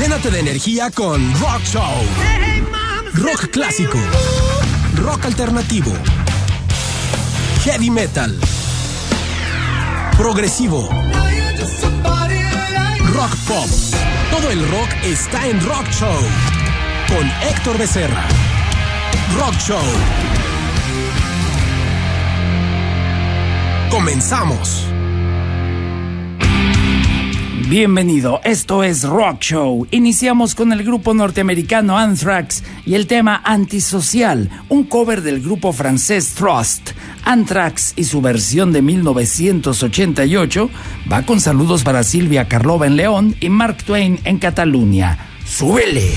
Llénate de energía con Rock Show. Rock clásico. Rock alternativo. Heavy metal. Progresivo. Rock pop. Todo el rock está en Rock Show. Con Héctor Becerra. Rock Show. Comenzamos. Bienvenido, esto es Rock Show. Iniciamos con el grupo norteamericano Anthrax y el tema Antisocial, un cover del grupo francés Thrust. Anthrax y su versión de 1988 va con saludos para Silvia Carlova en León y Mark Twain en Cataluña. ¡Súbele!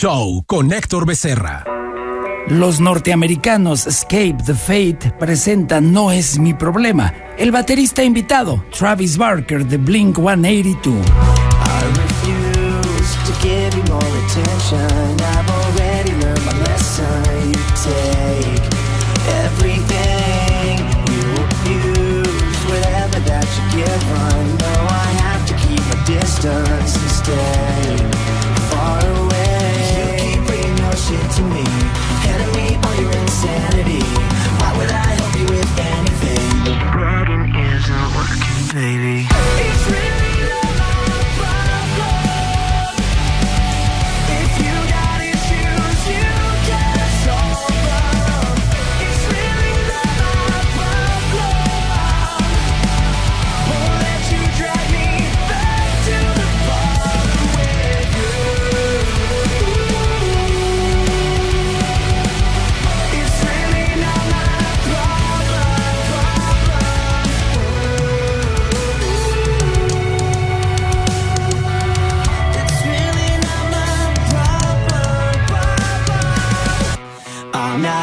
Show con Héctor Becerra. Los norteamericanos Escape the Fate presentan No es mi problema. El baterista invitado, Travis Barker de Blink 182. Distance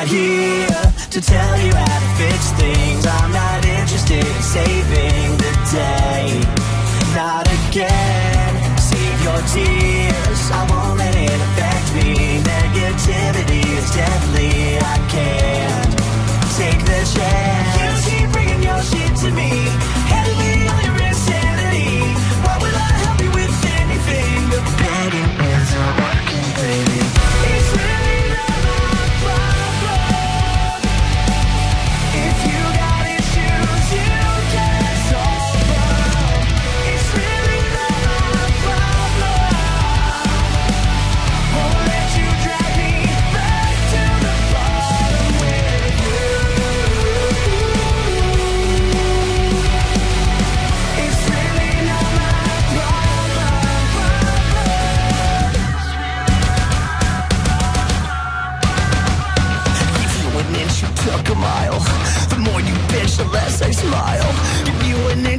here to tell you how to fix things. I'm not interested in saving the day. Not again. Save your tears. I won't let it affect me. Negativity is deadly. I can't.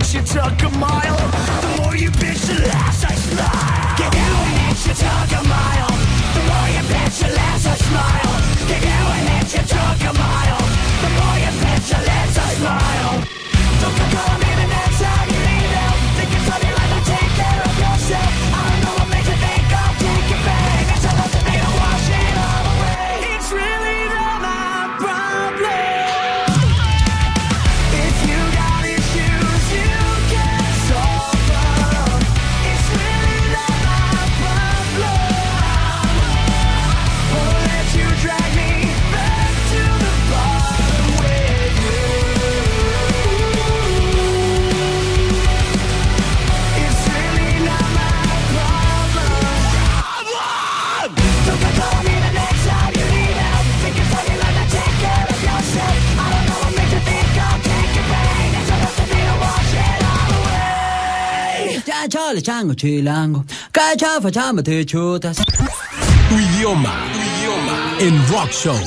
push it, took a mile. The more you bitch. Chango, chilango. Cachafa, chamba, te chutas. Tu idioma, tu idioma, en Rock Show.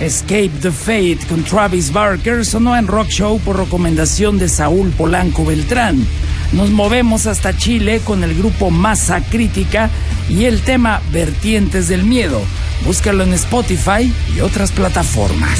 Escape the Fate con Travis Barker sonó en Rock Show por recomendación de Saúl Polanco Beltrán. Nos movemos hasta Chile con el grupo Masa Crítica y el tema Vertientes del Miedo. Búscalo en Spotify y otras plataformas.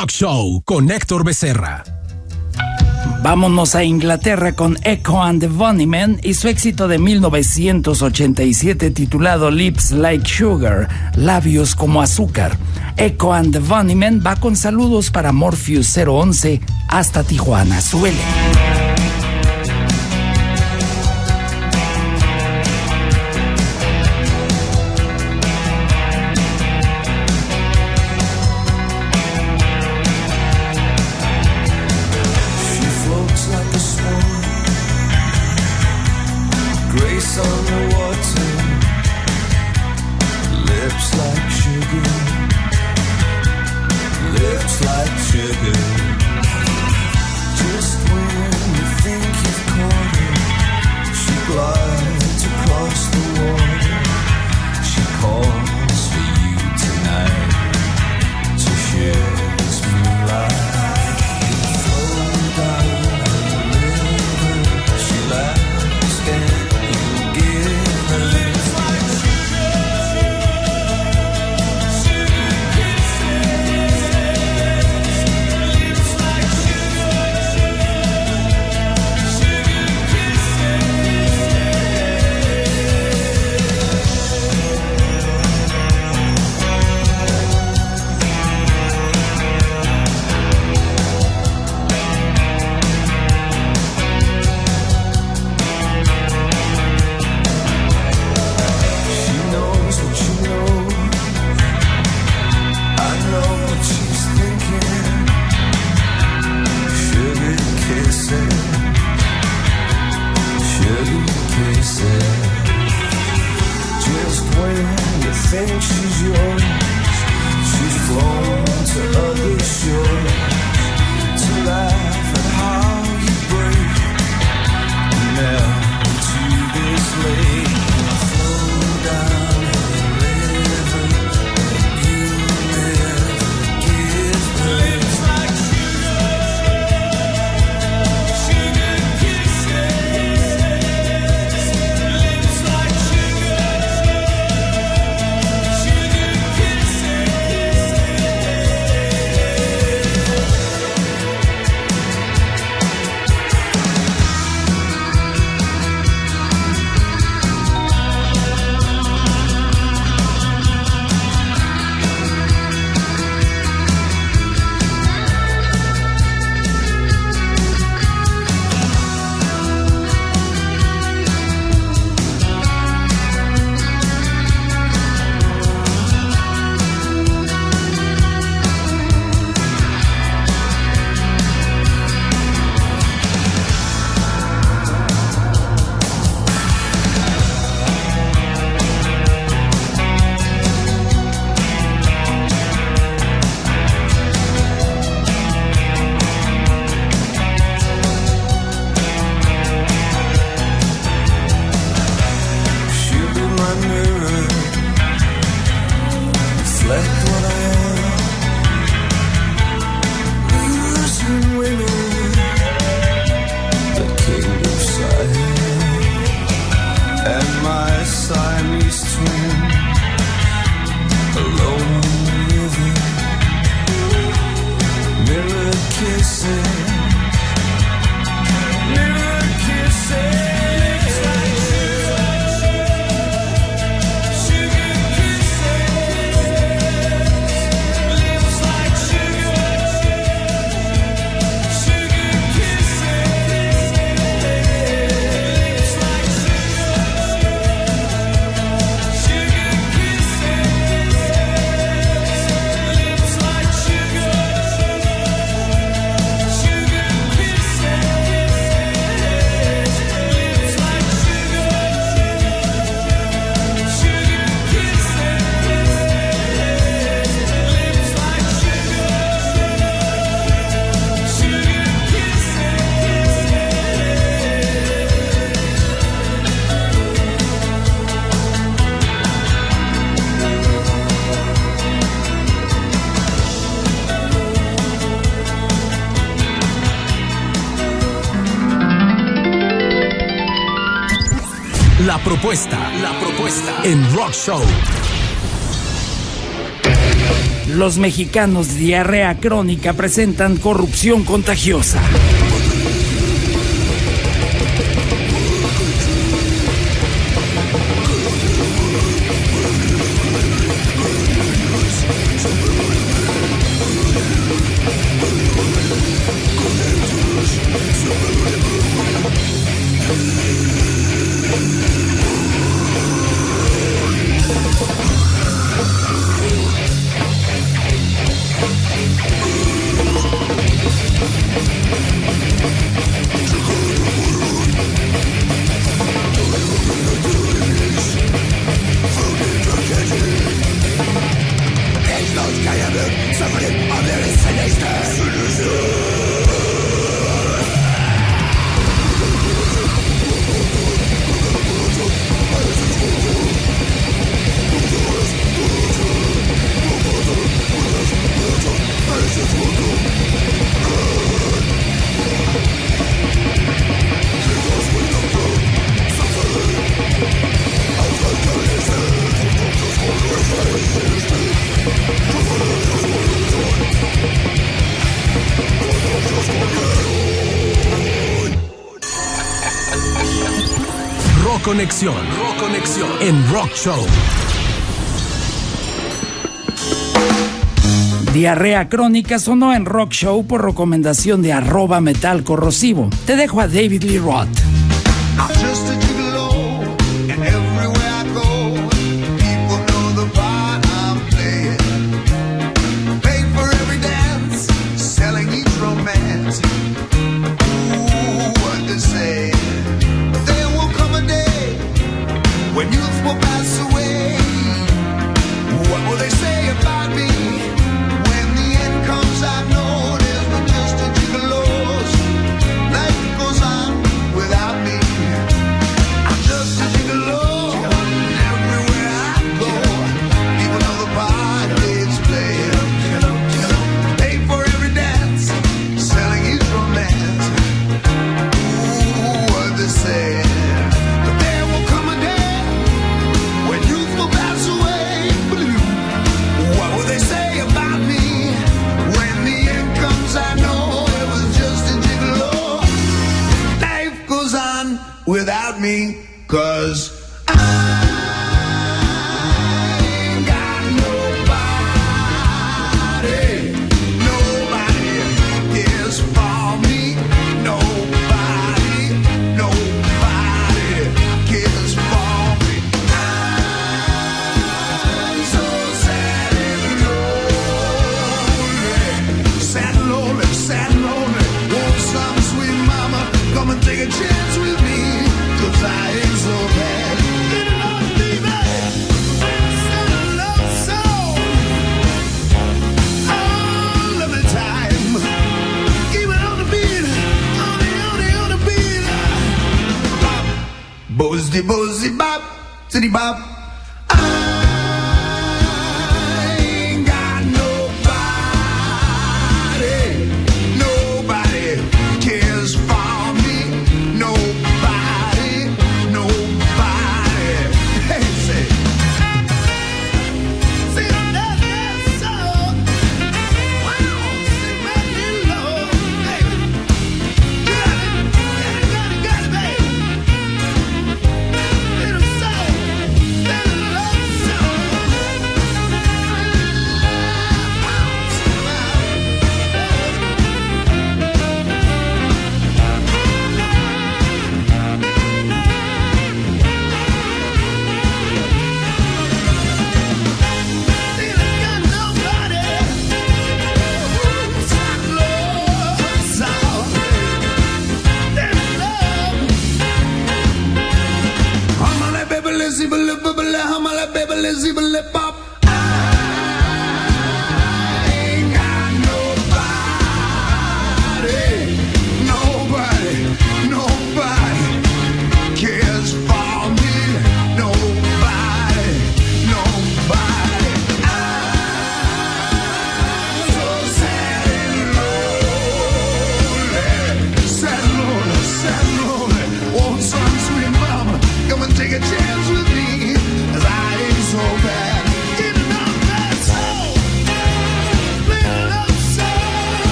Rock Show con Héctor Becerra. Vámonos a Inglaterra con Echo and the Bunnymen y su éxito de 1987 titulado Lips Like Sugar, labios como azúcar. Echo and the Bunnymen va con saludos para Morpheus 011 hasta Tijuana. Suele. propuesta. La propuesta. En Rock Show. Los mexicanos de diarrea crónica presentan corrupción contagiosa. En Rock Show. Diarrea crónica sonó en Rock Show por recomendación de arroba metal corrosivo. Te dejo a David Lee Roth.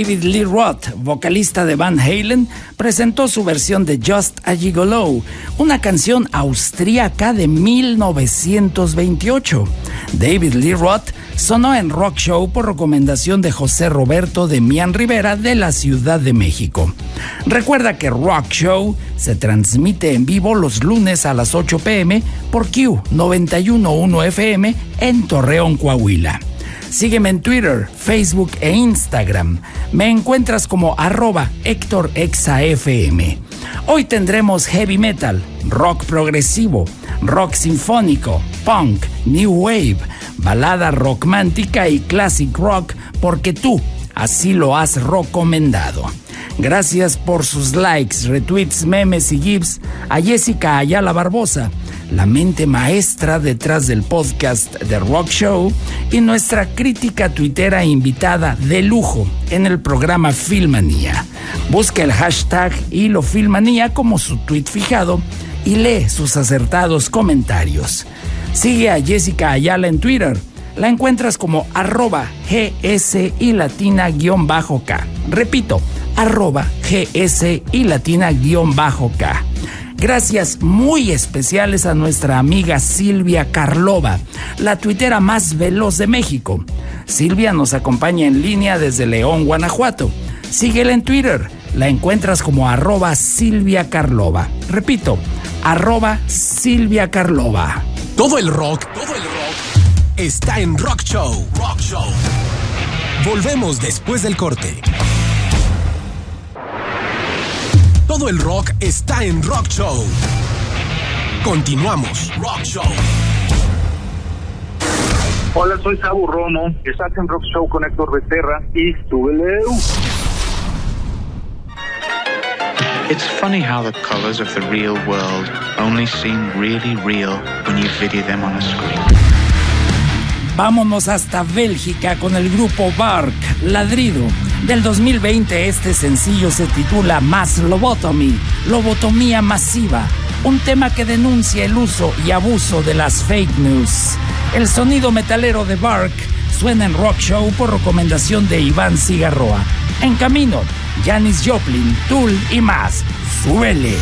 David Lee Roth, vocalista de Van Halen, presentó su versión de Just a Gigolo, una canción austríaca de 1928. David Lee Roth sonó en Rock Show por recomendación de José Roberto de Mian Rivera de la Ciudad de México. Recuerda que Rock Show se transmite en vivo los lunes a las 8 pm por Q 911 FM en Torreón, Coahuila. Sígueme en Twitter, Facebook e Instagram. Me encuentras como arroba Héctor. Hoy tendremos heavy metal, rock progresivo, rock sinfónico, punk, new wave, balada rockmántica y classic rock porque tú así lo has recomendado. Gracias por sus likes, retweets, memes y gifs a Jessica Ayala Barbosa, la mente maestra detrás del podcast de Rock Show y nuestra crítica tuitera invitada de lujo en el programa Filmanía. Busca el hashtag Hilo Filmanía como su tweet fijado y lee sus acertados comentarios. Sigue a Jessica Ayala en Twitter. La encuentras como arroba GS y latina guion bajo K. Repito, arroba GS y latina guion bajo K. Gracias muy especiales a nuestra amiga Silvia Carlova, la tuitera más veloz de México. Silvia nos acompaña en línea desde León, Guanajuato. Síguela en Twitter. La encuentras como arroba Silvia Carlova. Repito, arroba Silvia Carlova. Todo el rock, todo el rock está en Rock Show. Rock Show. Volvemos después del corte. Todo el rock está en Rock Show. Continuamos. Rock Show. Hola, soy Sabu Romo. Estás en Rock Show con Héctor Becerra y súbele. It's funny how the colors of the real world only seem really real when you video them on a screen. Vámonos hasta Bélgica con el grupo Bark, Ladrido. Del 2020 este sencillo se titula Mass Lobotomy, lobotomía masiva, un tema que denuncia el uso y abuso de las fake news. El sonido metalero de Bark suena en Rock Show por recomendación de Iván Cigarroa. En camino, Janis Joplin, Tool y más. ¡Suele!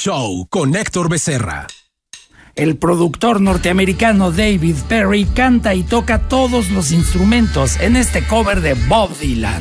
Show con Héctor Becerra. El productor norteamericano David Perry canta y toca todos los instrumentos en este cover de Bob Dylan.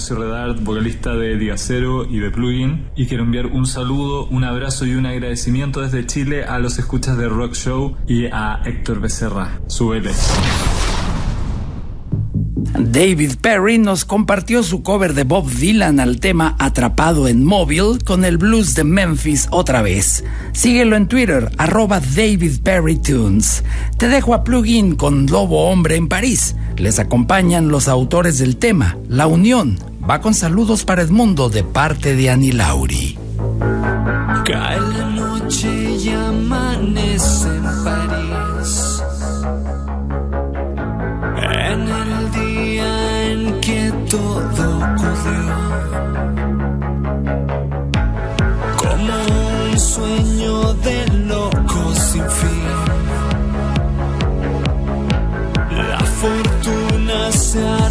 Ignacio Redard, vocalista de Diacero y de Plugin, y quiero enviar un saludo, un abrazo y un agradecimiento desde Chile a los escuchas de Rock Show y a Héctor Becerra. Súbele. David Perry nos compartió su cover de Bob Dylan al tema Atrapado en Móvil con el blues de Memphis otra vez. Síguelo en Twitter, arroba David Perry Tunes. Te dejo a Plugin con Lobo Hombre en París. Les acompañan los autores del tema, La Unión. Va con saludos para Edmundo de parte de Ani Lauri. Cae la noche y amanece en París. En el día en que todo ocurrió. Como un sueño de loco sin fin. La fortuna se ha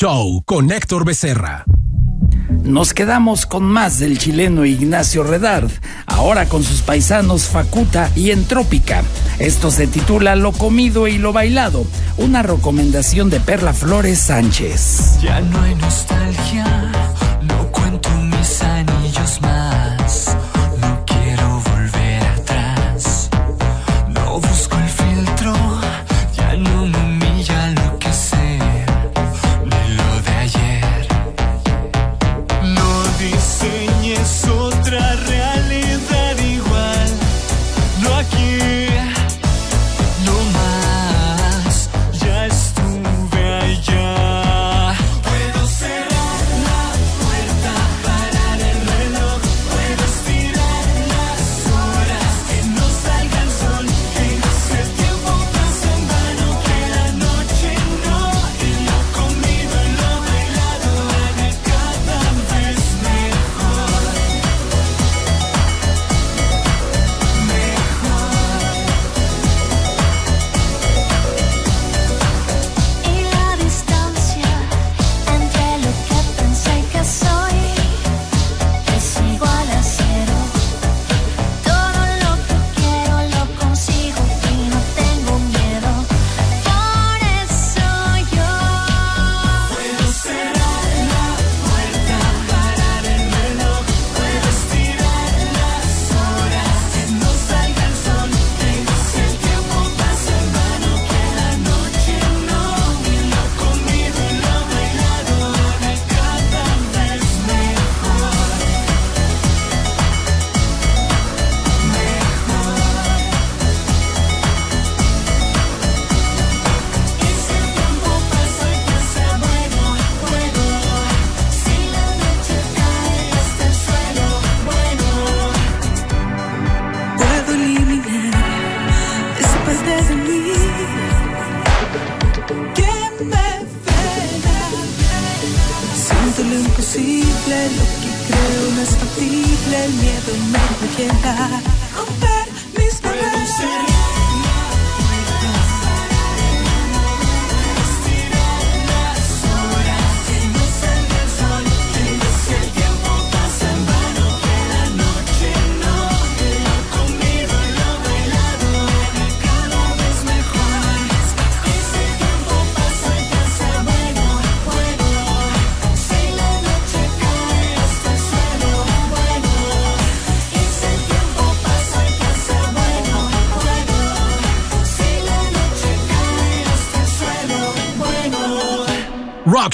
Show con Héctor Becerra. Nos quedamos con más del chileno Ignacio Redard, ahora con sus paisanos Facuta y Entrópica. Esto se titula Lo comido y lo bailado, una recomendación de Perla Flores Sánchez. Ya no hay nostalgia,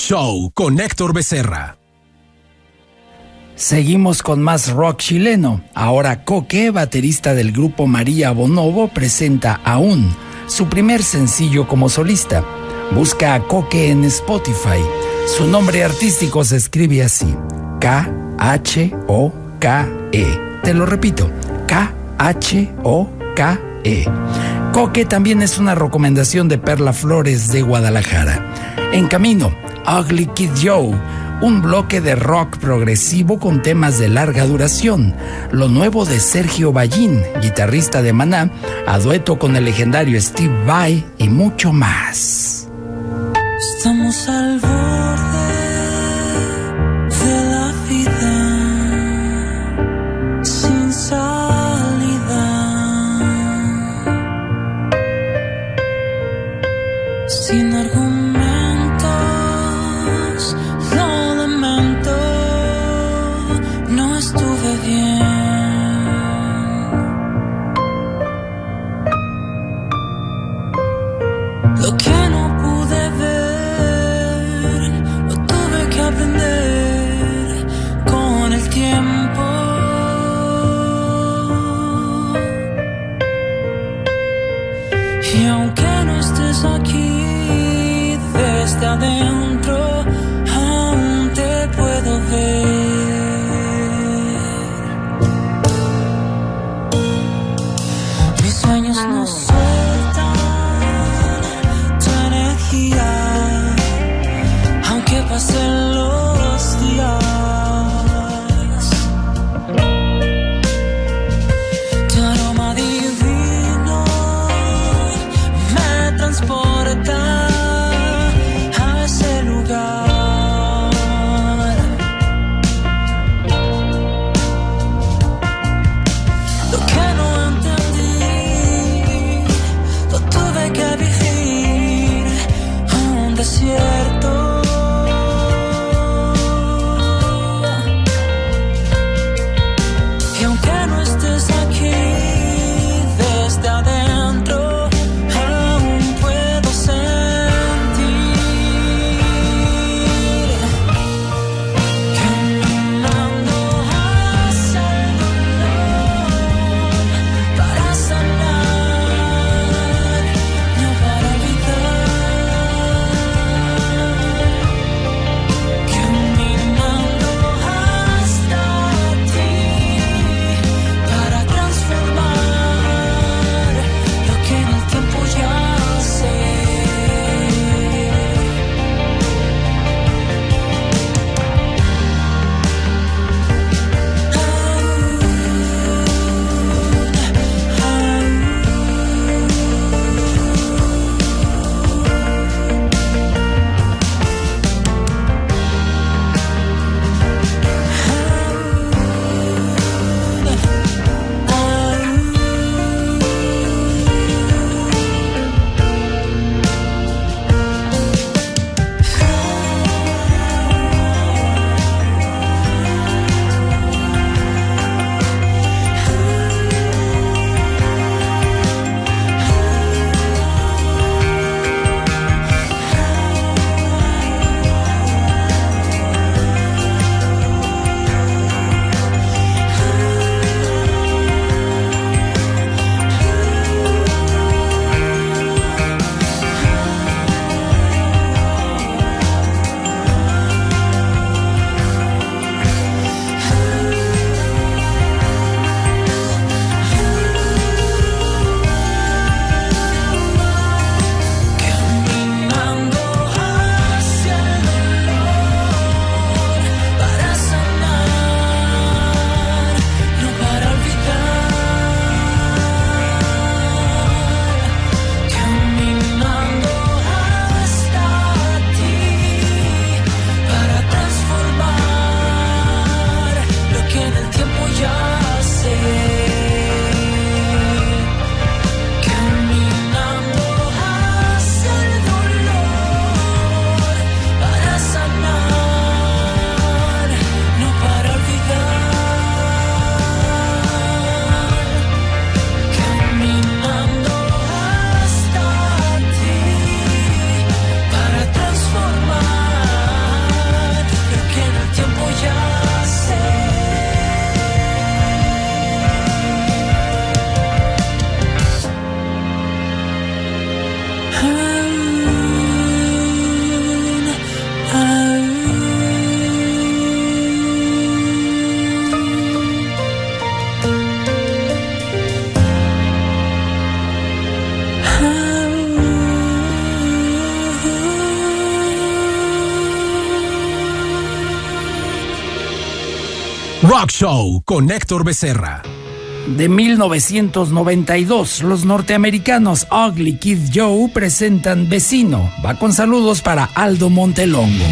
Show con Héctor Becerra. Seguimos con más rock chileno. Ahora Coque, baterista del grupo María Bonobo, presenta Aún, su primer sencillo como solista. Busca a Coque en Spotify. Su nombre artístico se escribe así: K-H-O-K-E. Te lo repito: K-H-O-K-E. Coque también es una recomendación de Perla Flores de Guadalajara. En camino, Ugly Kid Joe, un bloque de rock progresivo con temas de larga duración. Lo nuevo de Sergio Ballín, guitarrista de Maná, a dueto con el legendario Steve Vai y mucho más. Estamos al Rock Show con Héctor Becerra. De 1992, los norteamericanos Ugly Kid Joe presentan Vecino. Va con saludos para Aldo Montelongo.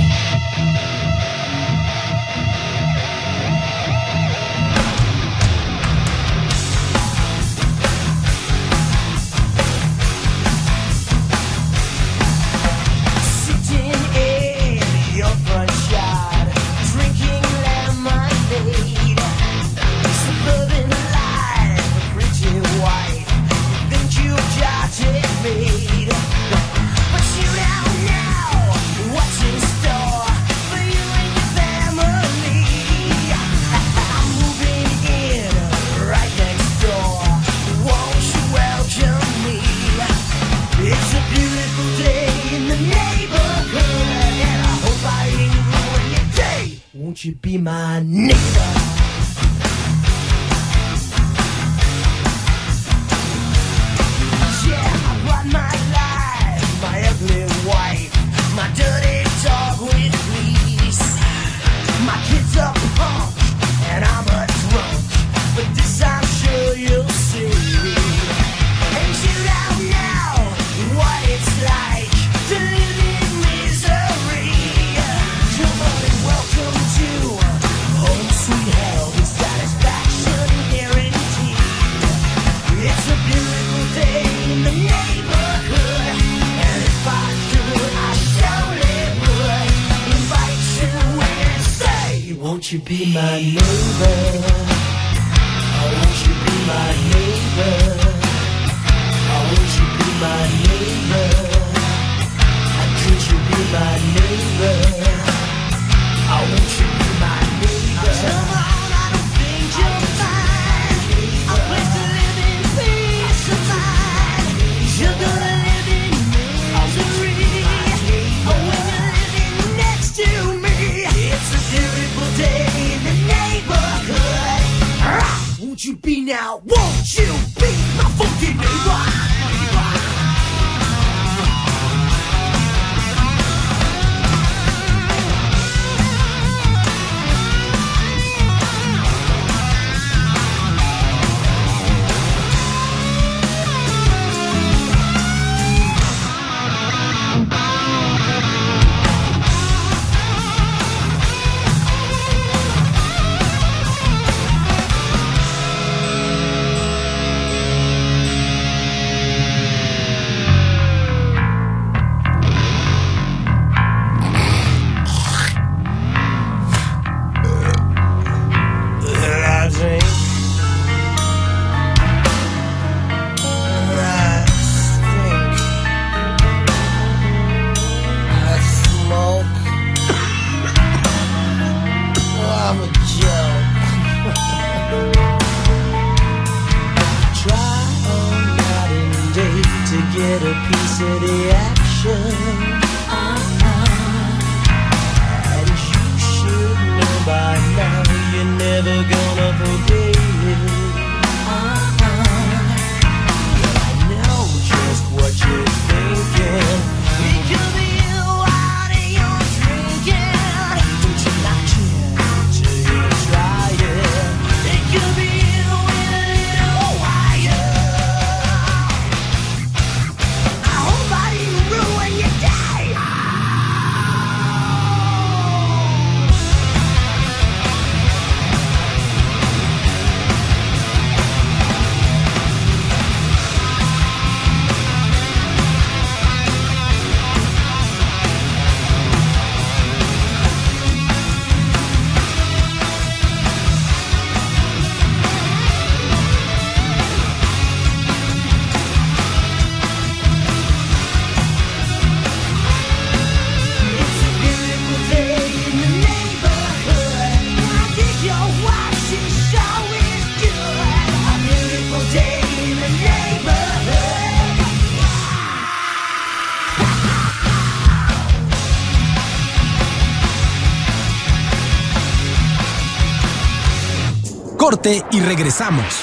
Y regresamos.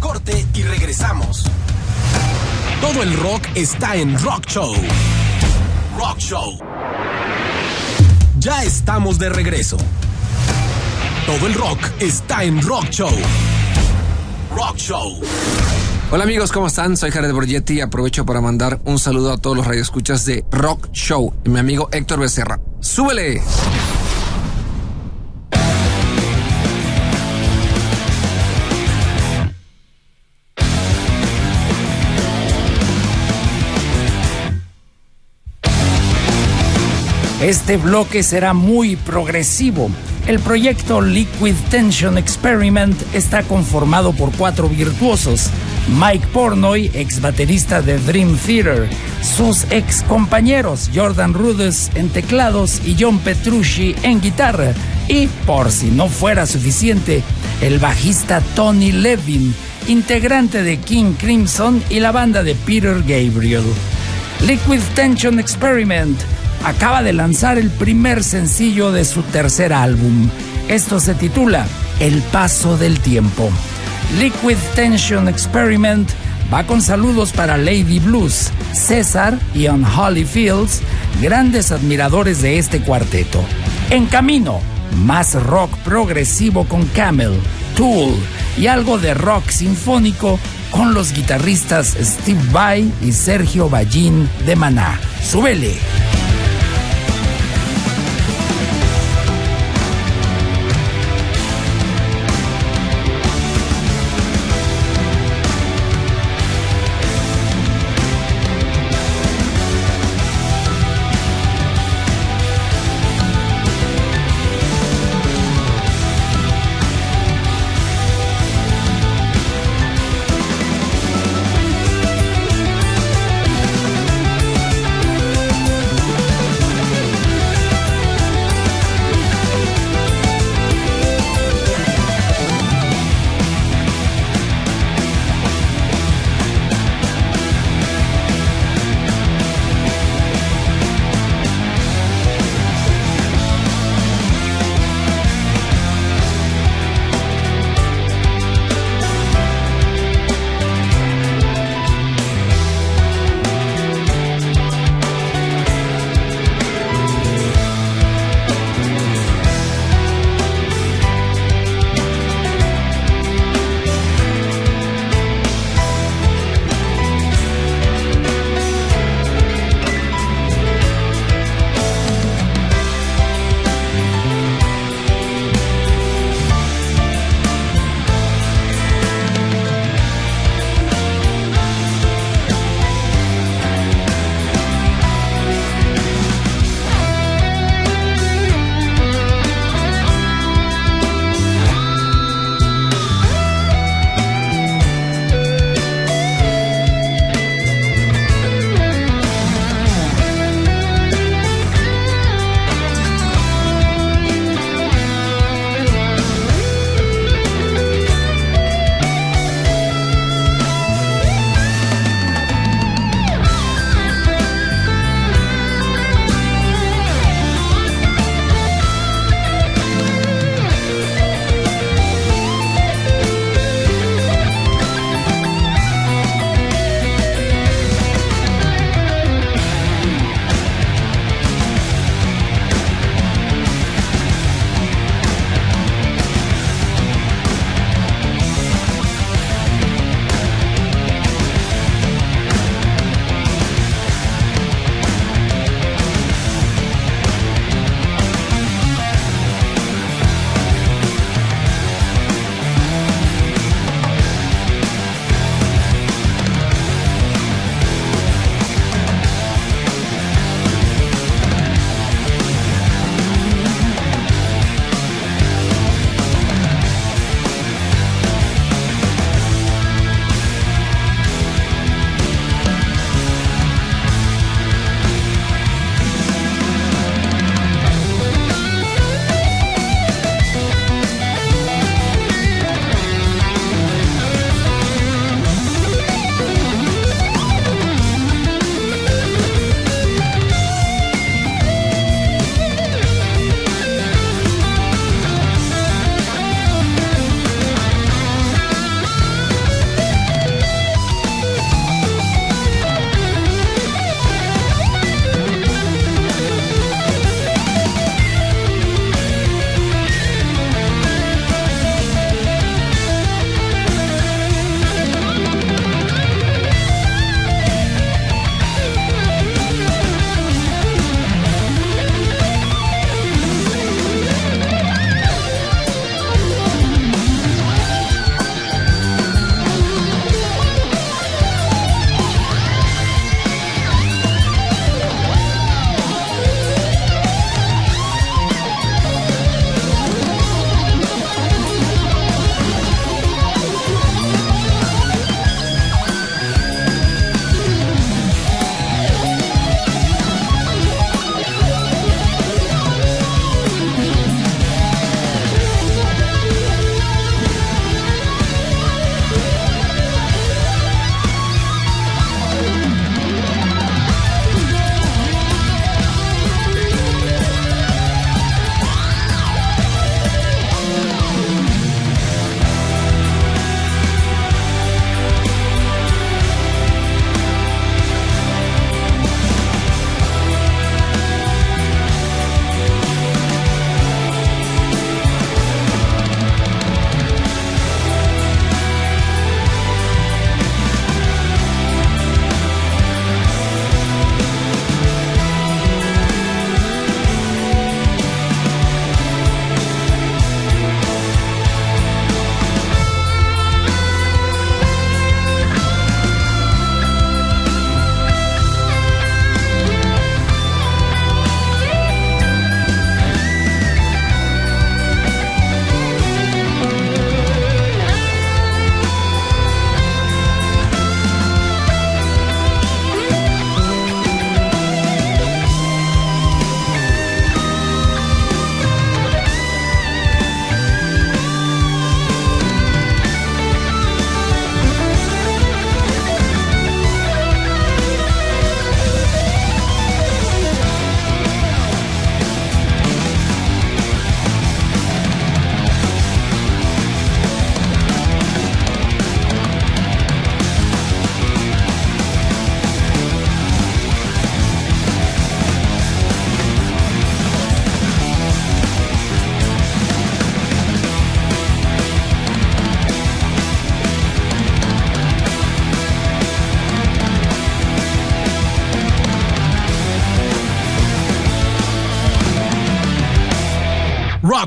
Corte y regresamos. Todo el rock está en Rock Show. Rock Show. Ya estamos de regreso. Todo el rock está en Rock Show. Rock Show. Hola amigos, ¿cómo están? Soy Jared Borgetti y aprovecho para mandar un saludo a todos los radioescuchas de Rock Show. Y mi amigo Héctor Becerra. ¡Súbele! Este bloque será muy progresivo. El proyecto Liquid Tension Experiment está conformado por cuatro virtuosos. Mike Pornoy, ex baterista de Dream Theater, sus ex compañeros Jordan Rudess en teclados y John Petrucci en guitarra, y por si no fuera suficiente, el bajista Tony Levin, integrante de King Crimson y la banda de Peter Gabriel. Liquid Tension Experiment acaba de lanzar el primer sencillo de su tercer álbum. Esto se titula El Paso del Tiempo. Liquid Tension Experiment va con saludos para Lady Blues, César y Unholy Fields, grandes admiradores de este cuarteto. En camino, más rock progresivo con Camel, Tool y algo de rock sinfónico con los guitarristas Steve Vai y Sergio Ballín de Maná. ¡Súbele!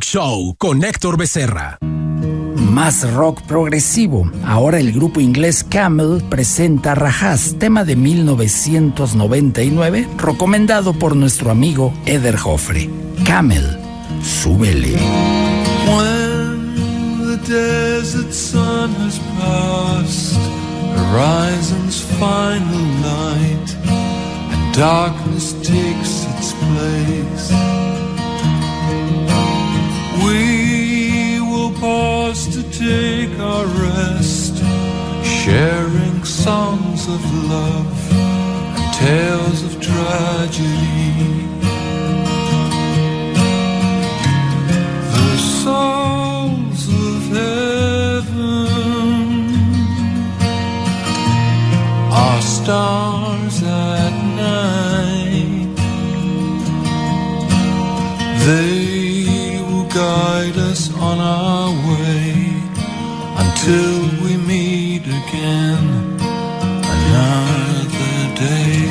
Show con Héctor Becerra. Más rock progresivo. Ahora el grupo inglés Camel presenta Rajas, tema de 1999, recomendado por nuestro amigo Eder Joffre. Camel, súbele. When the desert sun has passed, horizon's final night, and darkness takes its place. We will pause to take our rest, sharing songs of love and tales of tragedy. The souls of heaven are stars at night. They guide us on our way until we meet again another day.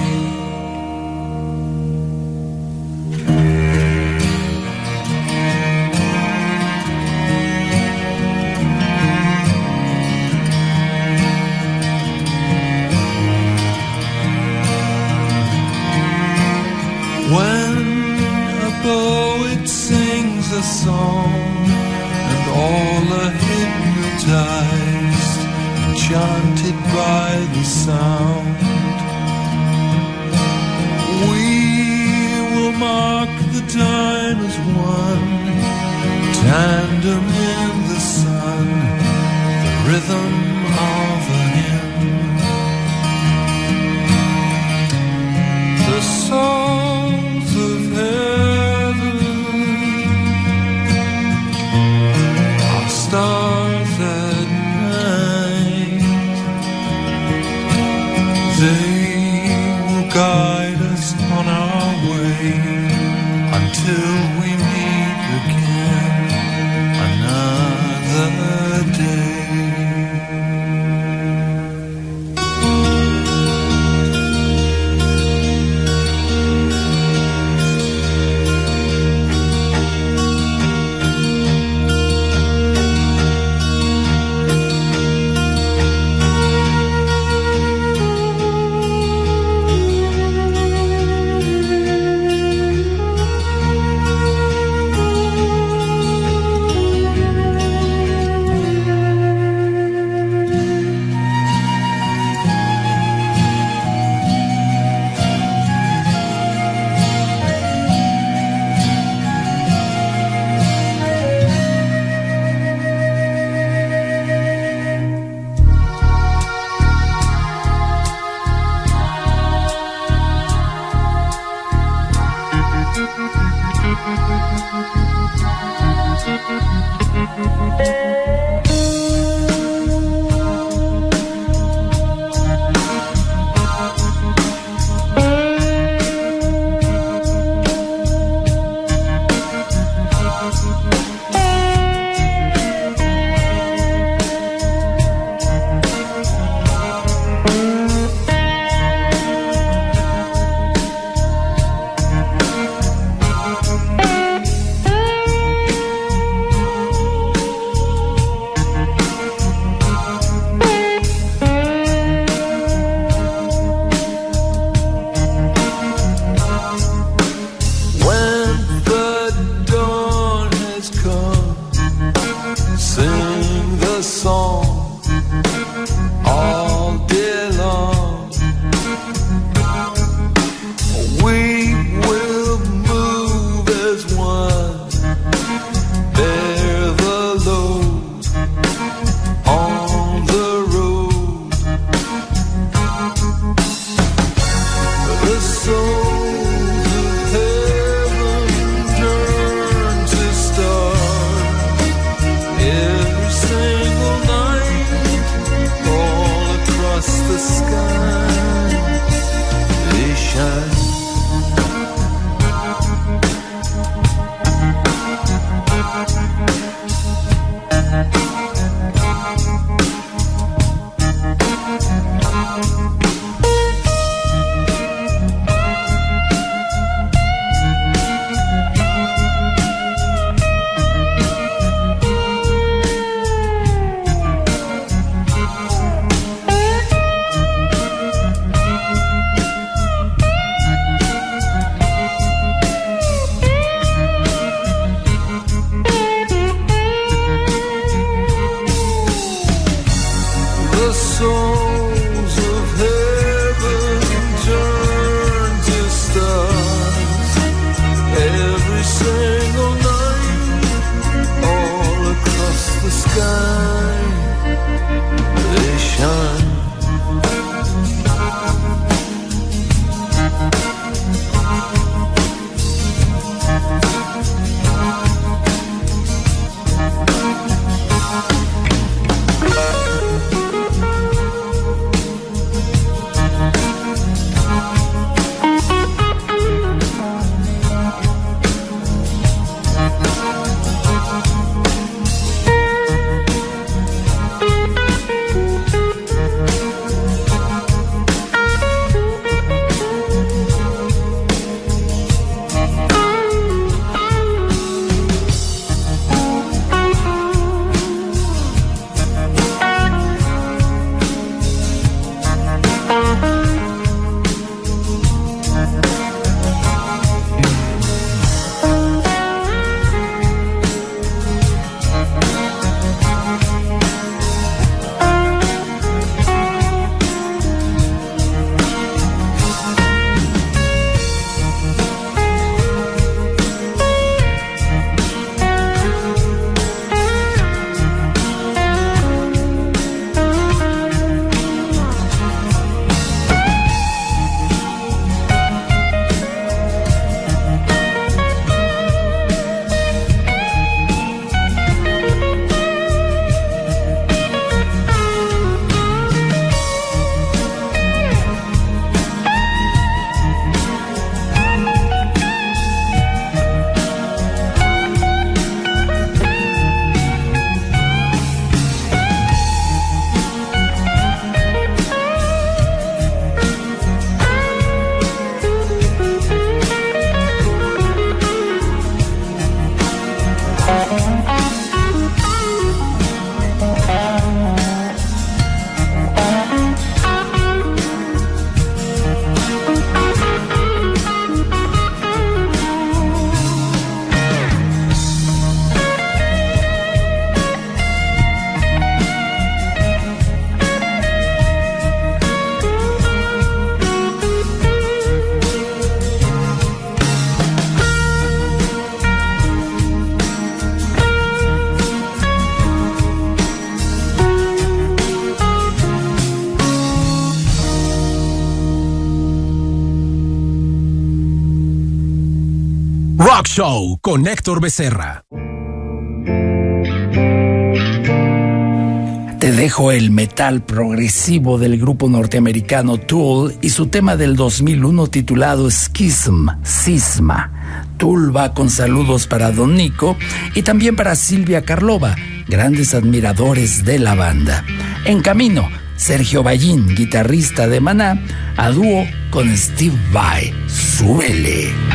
A song and all are hypnotized, enchanted by the sound, we will mark the time as one, tandem in the sun, the rhythm of a hymn. The souls Show con Héctor Becerra. Te dejo el metal progresivo del grupo norteamericano Tool y su tema del 2001 titulado Schism, Cisma. Tool va con saludos para Don Nico y también para Silvia Karlova, grandes admiradores de la banda. En camino, Sergio Ballín, guitarrista de Maná, a dúo con Steve Vai. Súbele.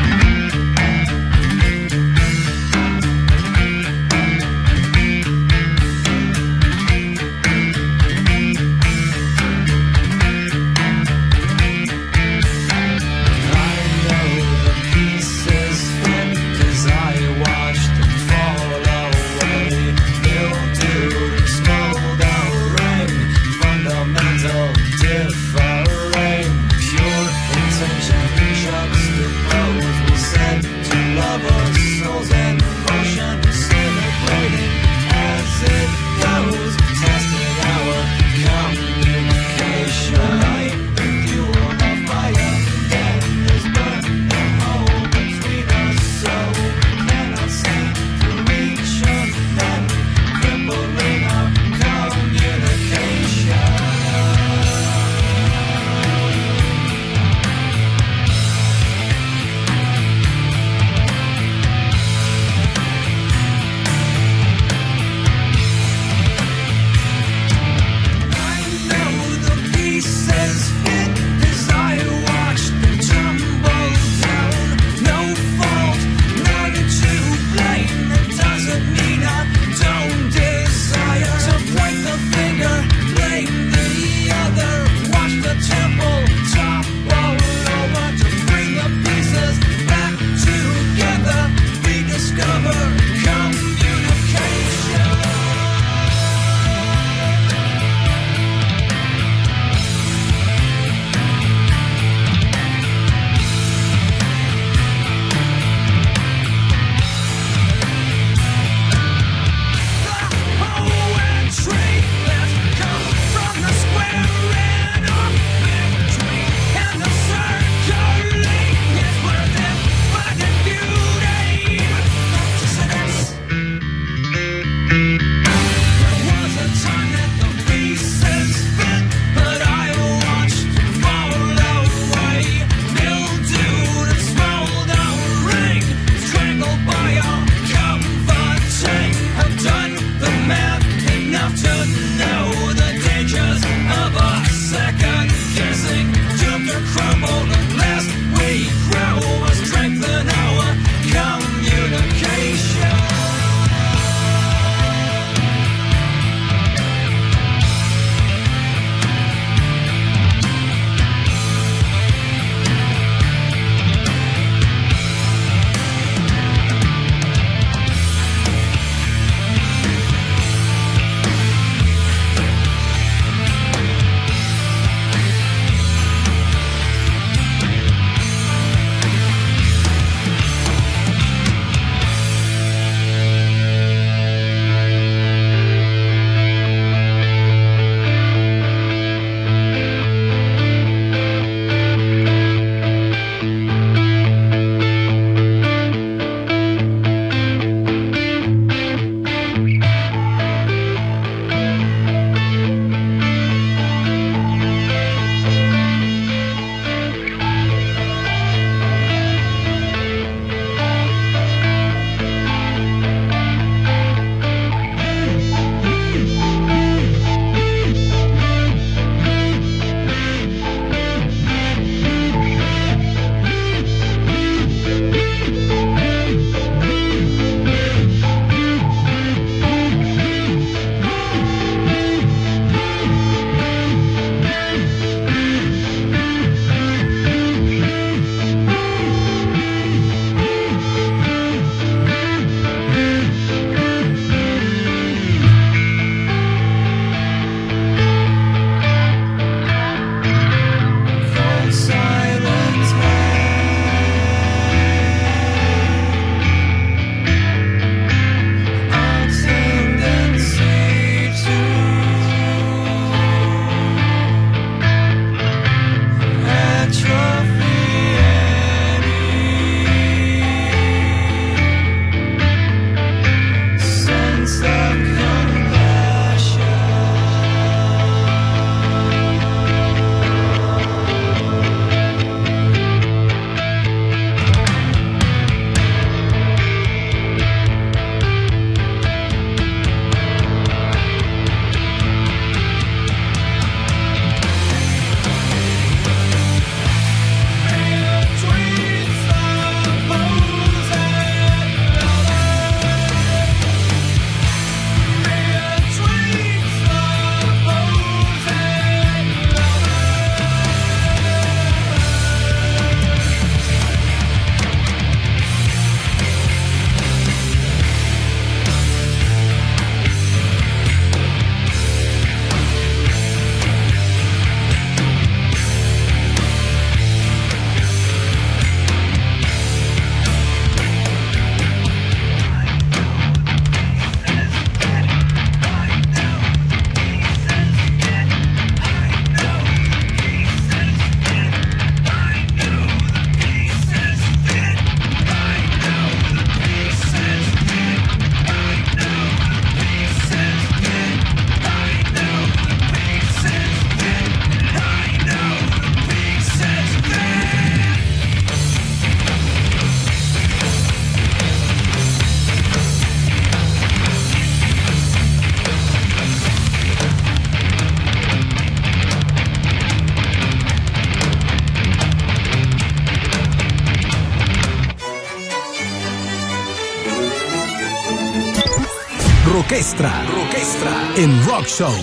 Rockestra. Rockestra en Rock Show.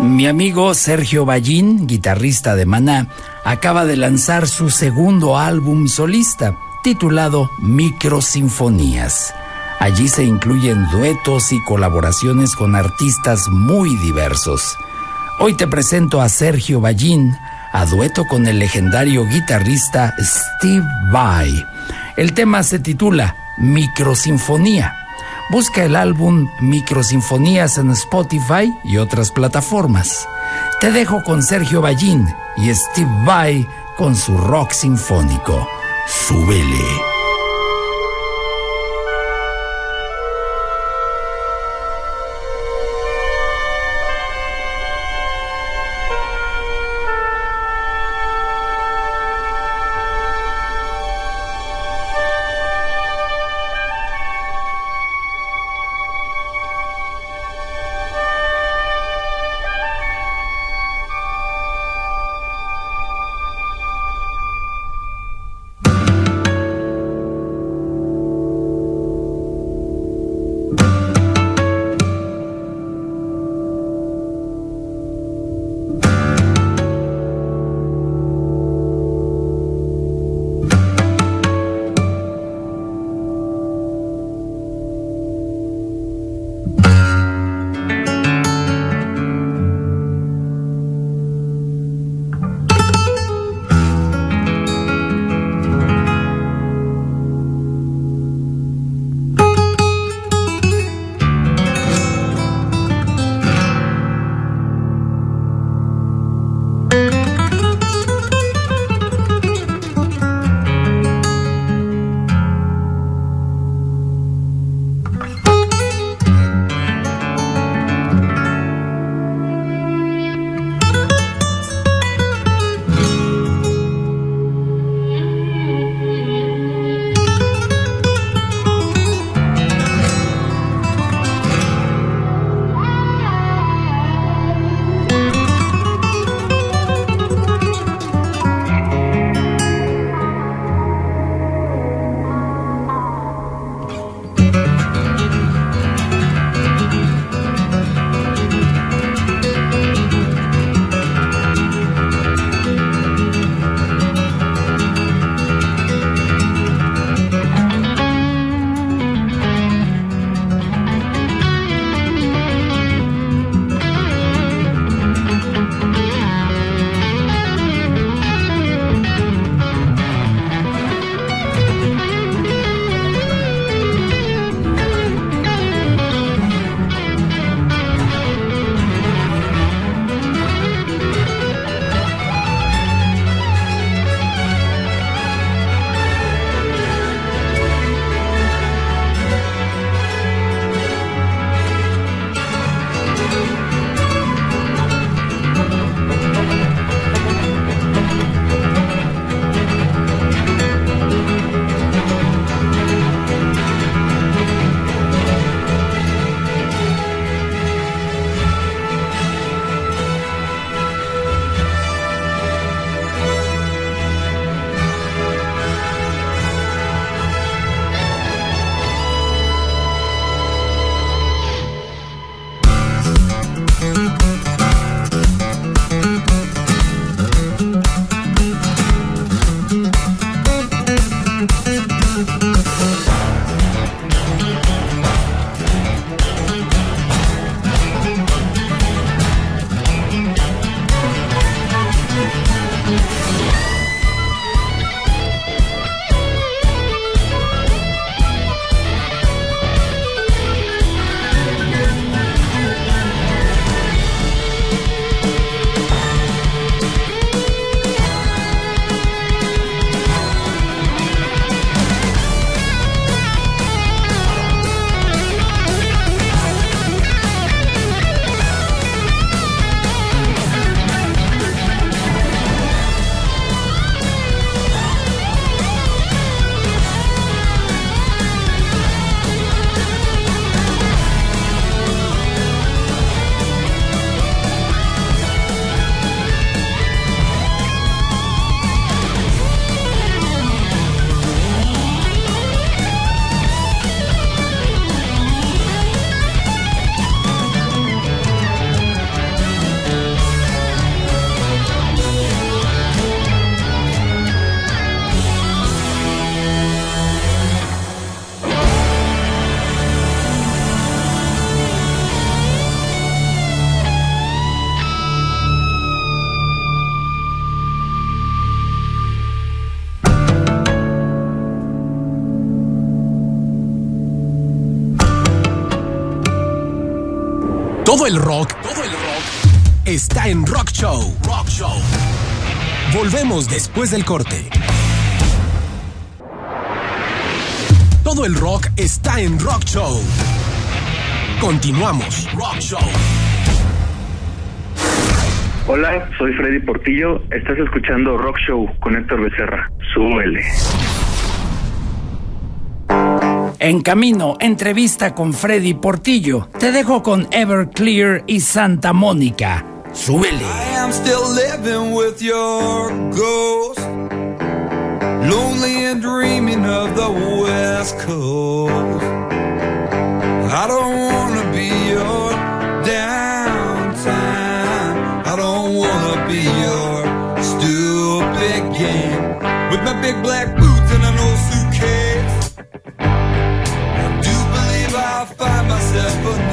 Mi amigo Sergio Ballín, guitarrista de Maná, acaba de lanzar su segundo álbum solista, titulado Microsinfonías. Allí se incluyen duetos y colaboraciones con artistas muy diversos. Hoy te presento a Sergio Ballín, a dueto con el legendario guitarrista Steve Vai. El tema se titula Microsinfonía. Busca el álbum Microsinfonías en Spotify y otras plataformas. Te dejo con Sergio Ballín y Steve Vai con su rock sinfónico. Súbele. El rock, todo el rock está en Rock Show. Volvemos después del corte. Todo el rock está en Rock Show. Continuamos. Rock Show. Hola, soy Freddy Portillo. Estás escuchando Rock Show con Héctor Becerra. Súbele. En camino, entrevista con Freddy Portillo. Te dejo con Everclear y Santa Mónica. Súbele. I am still living with your ghost. Lonely and dreaming of the West Coast. I don't wanna be your downtime. I don't wanna be your stupid game. With my big black the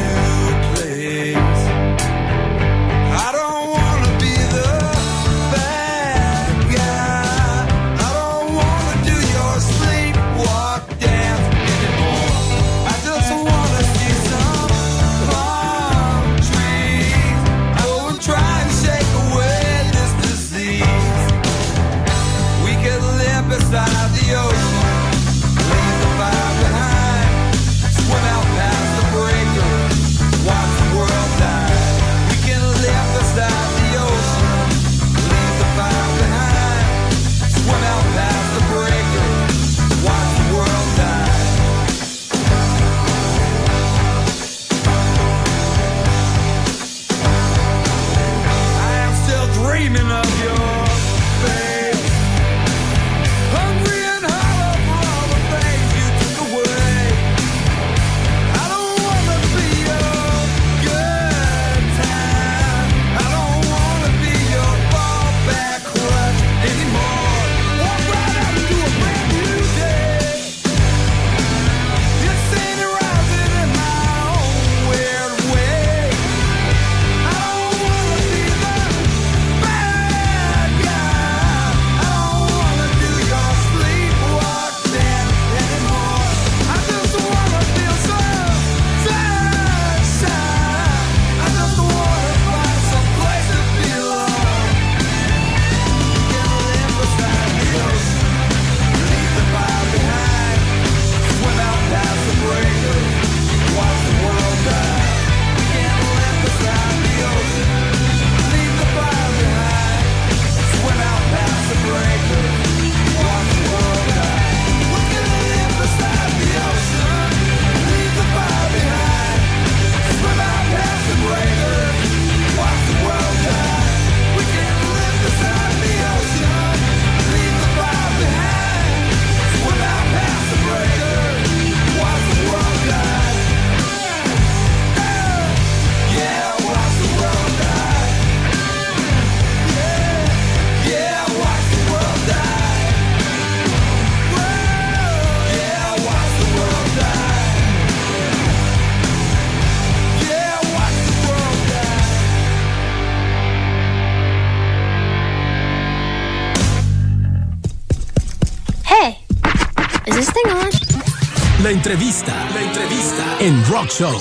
entrevista, la entrevista en Rock Show.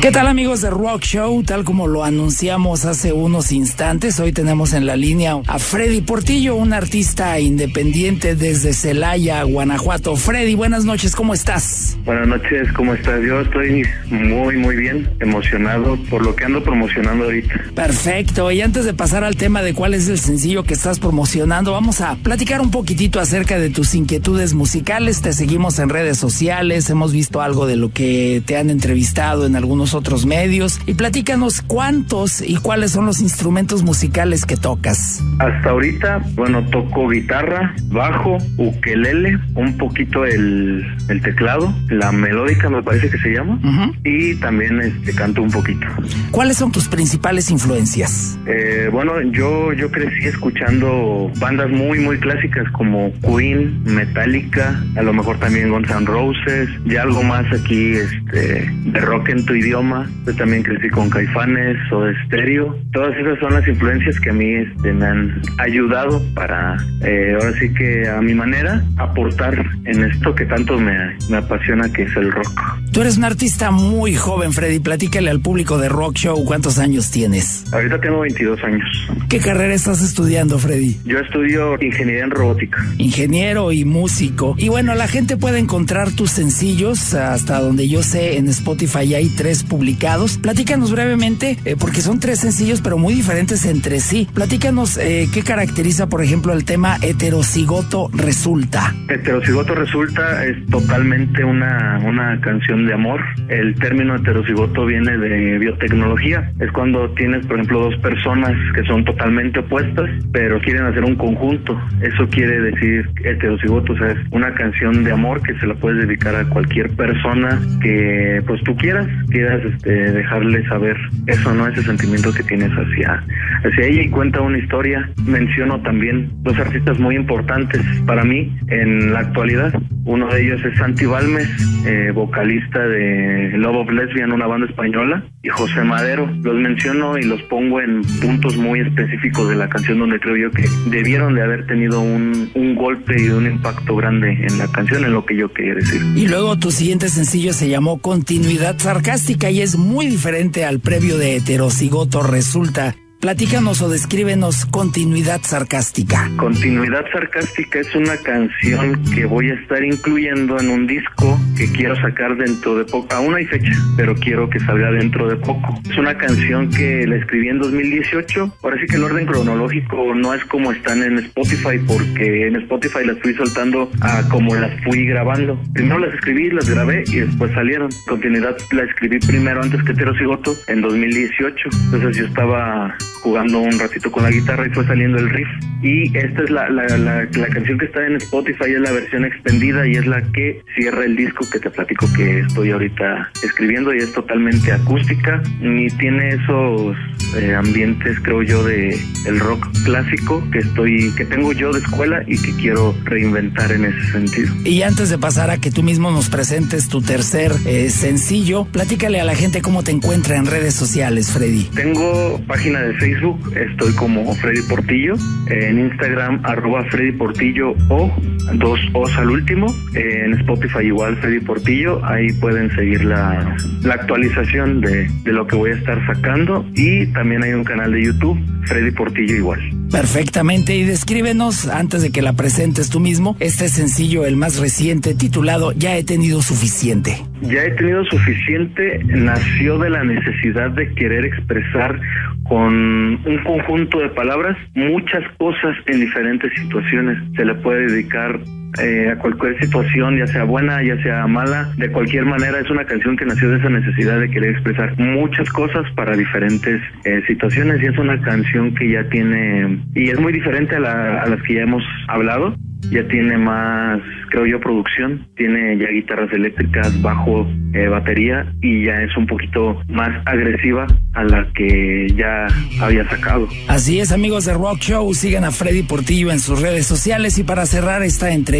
¿Qué tal amigos de Rock Show? Tal como lo anunciamos hace unos instantes, hoy tenemos en la línea a Freddy Portillo, un artista independiente desde Celaya, Guanajuato. Freddy, buenas noches, ¿cómo estás? Buenas noches, ¿cómo estás? Yo estoy muy, muy bien, emocionado por lo que ando promocionando ahorita. Perfecto, y antes de pasar al tema de cuál es el sencillo que estás promocionando, vamos a platicar un poquitito acerca de tus inquietudes musicales. Te seguimos en redes sociales, hemos visto algo de lo que te han entrevistado en algunos otros medios. Y platícanos cuántos y cuáles son los instrumentos musicales que tocas. Hasta ahorita, bueno, toco guitarra, bajo, ukelele, un poquito el, el teclado, la melódica me parece que se llama, y también este, canto un poquito. ¿Cuáles son tus principales influencias? Eh, bueno, yo, yo crecí escuchando bandas muy, muy clásicas como Queen, Metallica, a lo mejor también Guns N' Roses, y algo más aquí este, de rock en tu idioma. Yo también crecí con Caifanes o de Estéreo. Todas esas son las influencias que a mí este, me han ayudado para, eh, ahora sí que a mi manera, aportar en esto que tanto me, me apasiona, que es el rock. Tú eres un artista muy joven, Freddy. Platícale al público de Rock Show cuántos años tienes. Ahorita tengo 22 años. ¿Qué carrera estás estudiando, Freddy? Yo estudio ingeniería en robótica. Ingeniero y músico. Y bueno, la gente puede encontrar tus sencillos, hasta donde yo sé, en Spotify hay tres publicados. Platícanos brevemente, eh, porque son tres sencillos, pero muy diferentes entre sí. Platícanos eh, qué caracteriza, por ejemplo, el tema heterocigoto resulta. Heterocigoto resulta es totalmente una, una canción de amor. El término heterocigoto viene de biotecnología. Es cuando tienes, por ejemplo, dos personas que son totalmente opuestas, pero quieren hacer un conjunto. Eso quiere decir heterocigoto, o sea, es una canción de amor que se la puedes dedicar a cualquier persona que pues tú quieras, quieras este, dejarle saber eso, ¿no? Ese sentimiento que tienes hacia, hacia ella y cuenta una historia. Menciono también dos artistas muy importantes para mí en la actualidad. Uno de ellos es Santi Balmes, eh, vocalista de Love of Lesbian, una banda española, y José Madero. Los menciono y los pongo en puntos muy específicos de la canción donde creo yo que debieron de haber tenido un, un golpe y un impacto grande en la canción, en lo que yo quería decir. Y luego tu siguiente sencillo se llamó Continuidad Sarcástica y es muy diferente al previo de Heterocigoto Resulta. Platícanos o descríbenos Continuidad Sarcástica. Continuidad Sarcástica es una canción que voy a estar incluyendo en un disco que quiero sacar dentro de poco. Aún hay fecha, pero quiero que salga dentro de poco. Es una canción que la escribí en 2018. Ahora sí que el orden cronológico no es como están en Spotify, porque en Spotify las fui soltando a como las fui grabando. Primero las escribí, las grabé y después salieron. Continuidad la escribí primero antes que Terocigoto en 2018. Entonces yo estaba jugando un ratito con la guitarra y fue saliendo el riff. Y esta es la, la, la, la canción que está en Spotify, es la versión extendida y es la que cierra el disco que te platico que estoy ahorita escribiendo y es totalmente acústica y tiene esos eh, ambientes creo yo de el rock clásico que estoy que tengo yo de escuela y que quiero reinventar en ese sentido. Y antes de pasar a que tú mismo nos presentes tu tercer eh, sencillo, platícale a la gente cómo te encuentra en redes sociales, Freddy. Tengo página de Facebook, estoy como Freddy Portillo, en Instagram arroba Freddy Portillo o dos O's al último, en Spotify igual Freddy Portillo, ahí pueden seguir la, la actualización de, de lo que voy a estar sacando y también hay un canal de YouTube, Freddy Portillo igual. Perfectamente, y descríbenos, antes de que la presentes tú mismo, este sencillo, el más reciente, titulado Ya he tenido suficiente. Ya he tenido suficiente, nació de la necesidad de querer expresar con un conjunto de palabras muchas cosas en diferentes situaciones. Se le puede dedicar eh, a cualquier situación, ya sea buena, ya sea mala, de cualquier manera es una canción que nació de esa necesidad de querer expresar muchas cosas para diferentes eh, situaciones y es una canción que ya tiene, y es muy diferente a, la- a las que ya hemos hablado, ya tiene más, creo yo, producción, tiene ya guitarras eléctricas, bajo, eh, batería y ya es un poquito más agresiva a la que ya había sacado. Así es, amigos de Rock Show, sigan a Freddy Portillo en sus redes sociales y para cerrar esta entrevista,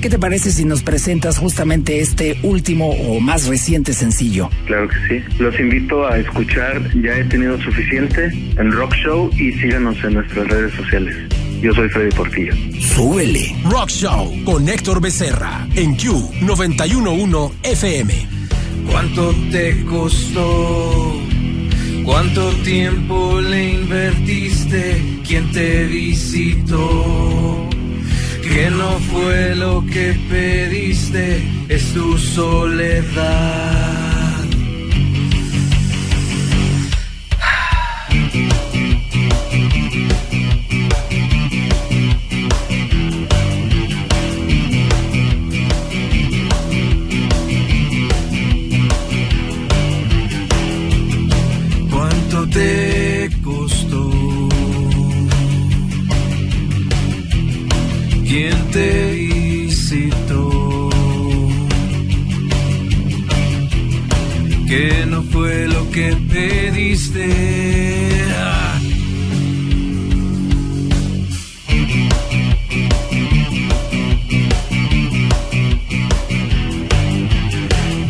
¿qué te parece si nos presentas justamente este último o más reciente sencillo? Claro que sí. Los invito a escuchar Ya he tenido suficiente en Rock Show y síganos en nuestras redes sociales. Yo soy Freddy Portillo. Súbele. Rock Show con Héctor Becerra en Q 911 FM. ¿Cuánto te costó? ¿Cuánto tiempo le invertiste? ¿Quién te visitó? Que no fue lo que pediste, es tu soledad. quien te visitó. Que no fue lo que pediste.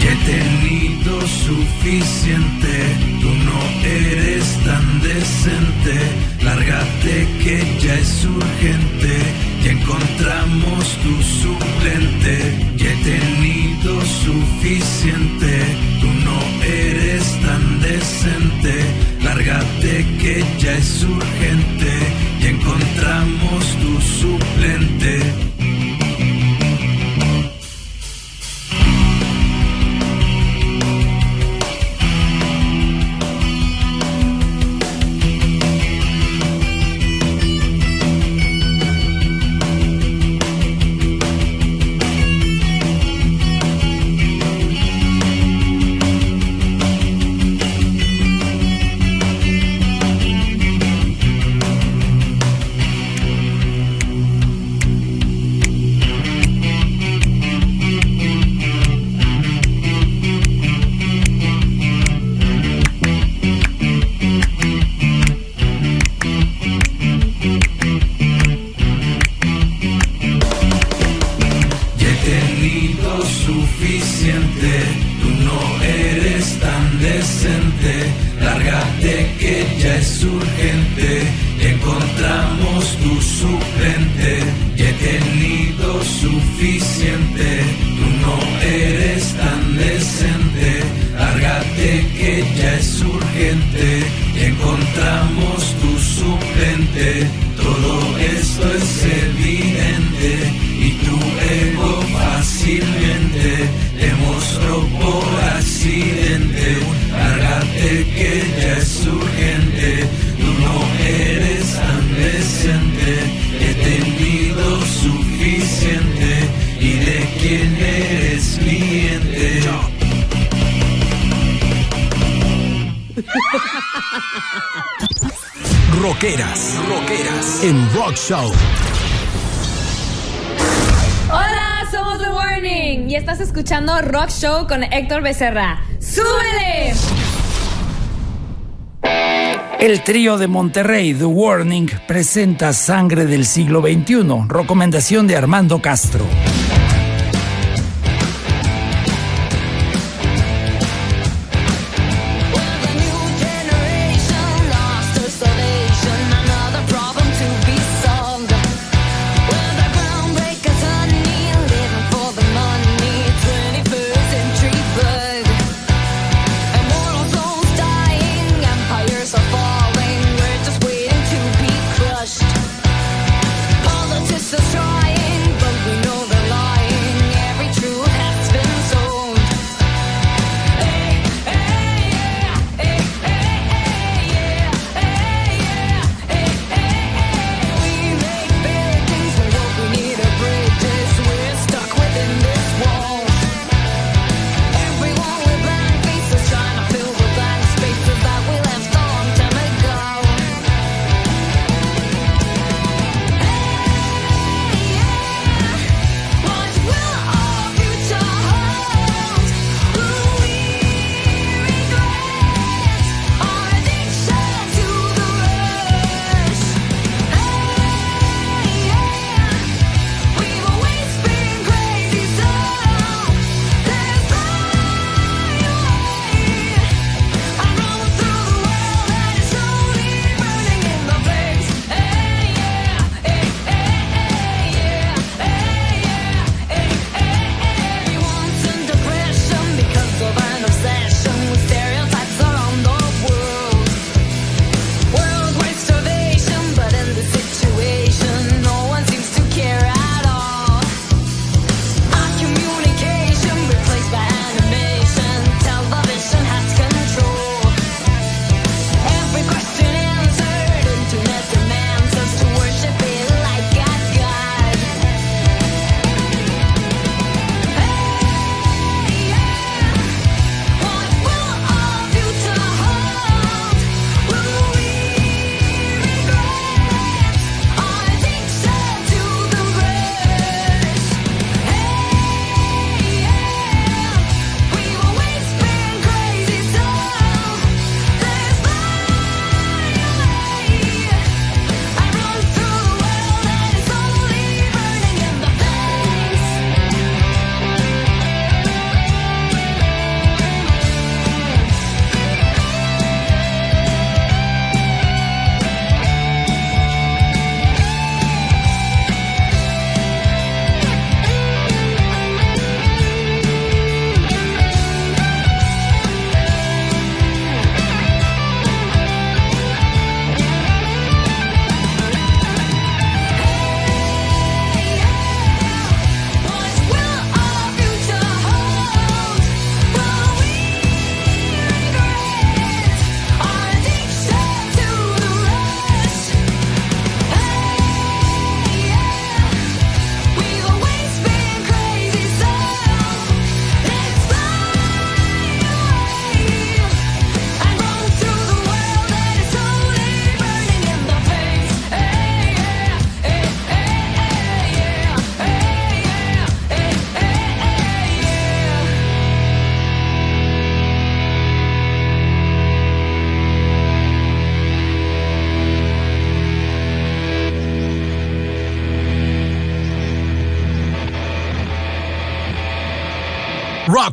Ya he tenido suficiente, tú no eres tan decente. Lárgate que ya es urgente Encontramos tu suplente, ya he tenido suficiente. Tú no eres tan decente, lárgate que ya es urgente. Ya encontramos tu suplente. Héctor Becerra. ¡Súbele! El trío de Monterrey, The Warning, presenta Sangre del siglo XXI, recomendación de Armando Castro.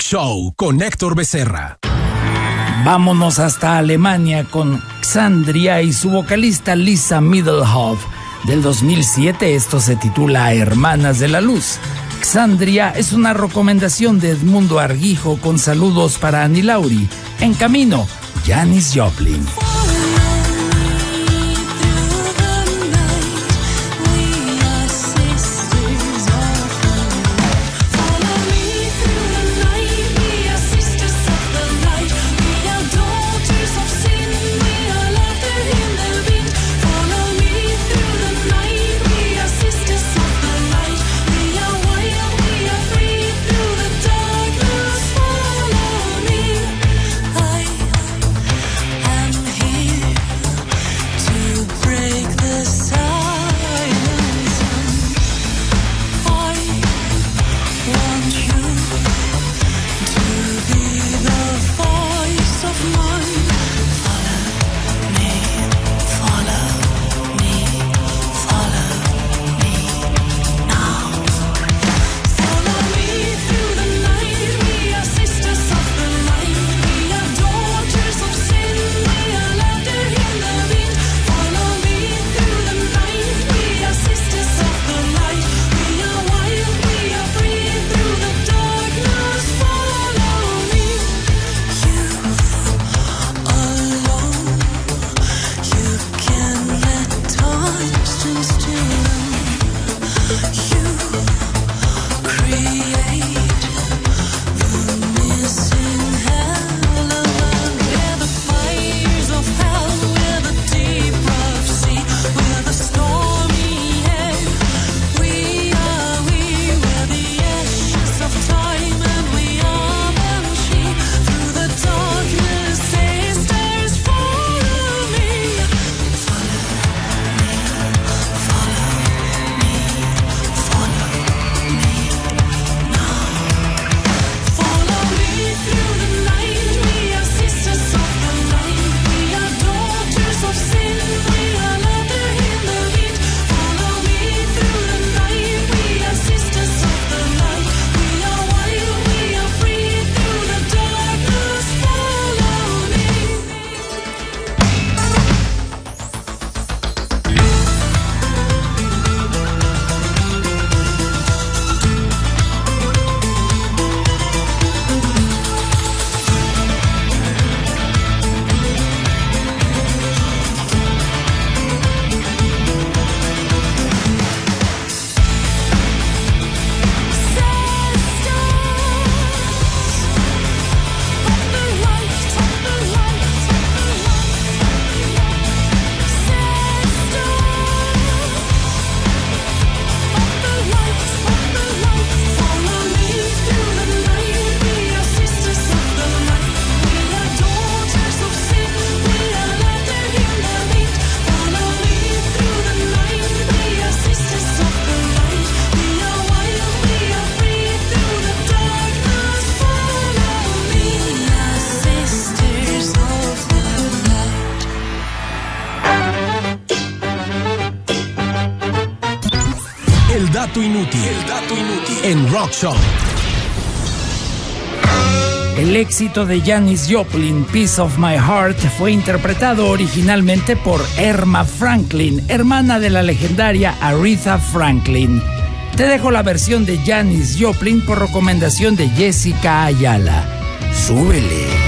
Show con Héctor Becerra. Vámonos hasta Alemania con Xandria y su vocalista Lisa Middelhoff. Del 2007 esto se titula Hermanas de la Luz. Xandria es una recomendación de Edmundo Arguijo con saludos para Anilauri. En camino, Janis Joplin. El éxito de Janis Joplin, Piece of My Heart, fue interpretado originalmente por Erma Franklin, hermana de la legendaria Aretha Franklin. Te dejo la versión de Janis Joplin por recomendación de Jessica Ayala. Súbele.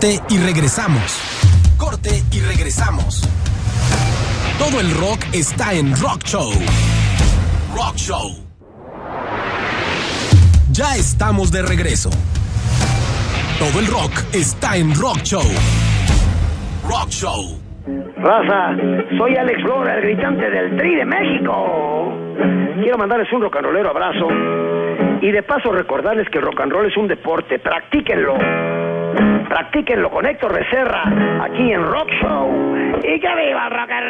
Corte y regresamos. Corte y regresamos. Todo el rock está en Rock Show. Rock Show. Ya estamos de regreso. Todo el rock está en Rock Show. Rock Show. Raza, soy Alex Flora, el gritante del Tri de México. Quiero mandarles un rock and rollero abrazo y de paso recordarles que rock and roll es un deporte, practíquenlo. Practíquenlo con Héctor Becerra, aquí en Rock Show. ¡Y que viva el rock and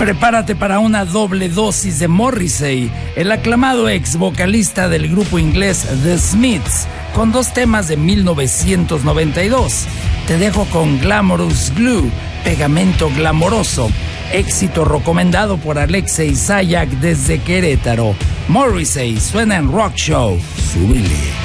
Prepárate para una doble dosis de Morrissey, el aclamado ex vocalista del grupo inglés The Smiths, con dos temas de 1992. Te dejo con Glamorous Glue, pegamento glamoroso, éxito recomendado por Alexei Sayak desde Querétaro. Morrissey suena en Rock Show. Súbele.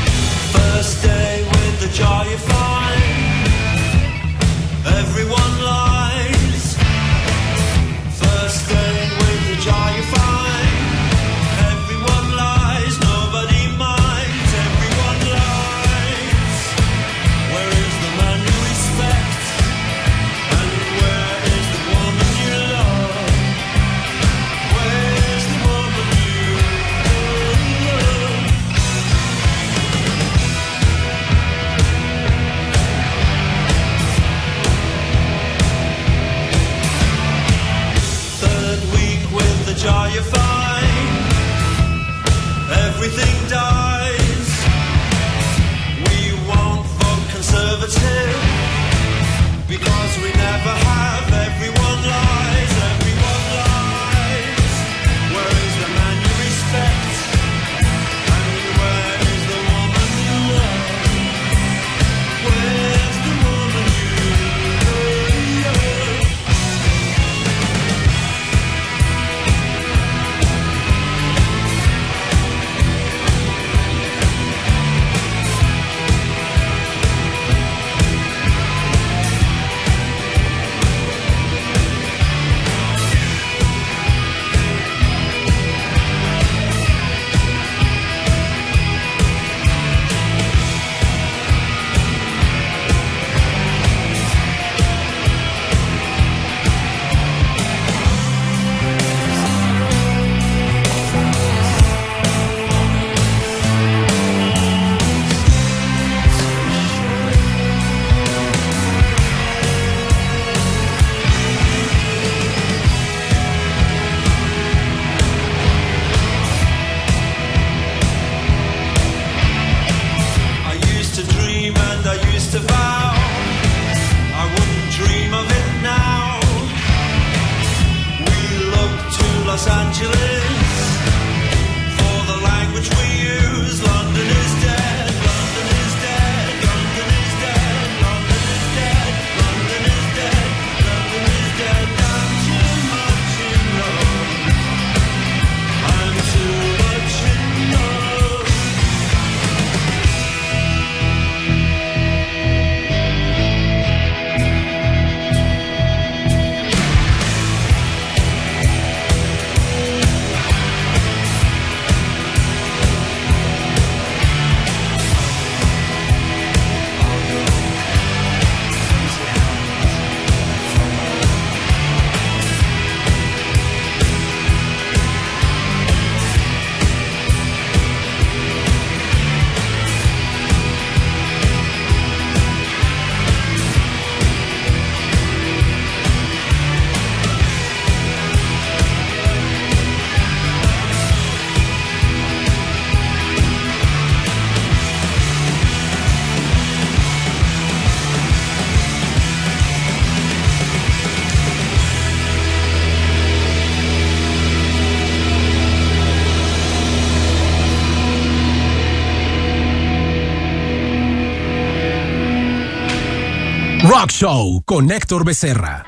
Talk Show con Héctor Becerra.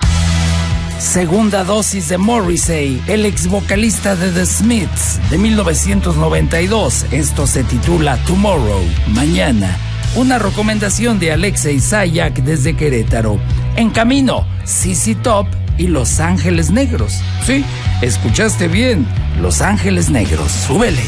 Segunda dosis de Morrissey, el ex vocalista de The Smiths de 1992. Esto se titula Tomorrow, Mañana. Una recomendación de Alexei Sayak desde Querétaro. En camino, CC Top y Los Ángeles Negros. Sí, escuchaste bien, Los Ángeles Negros. Súbele.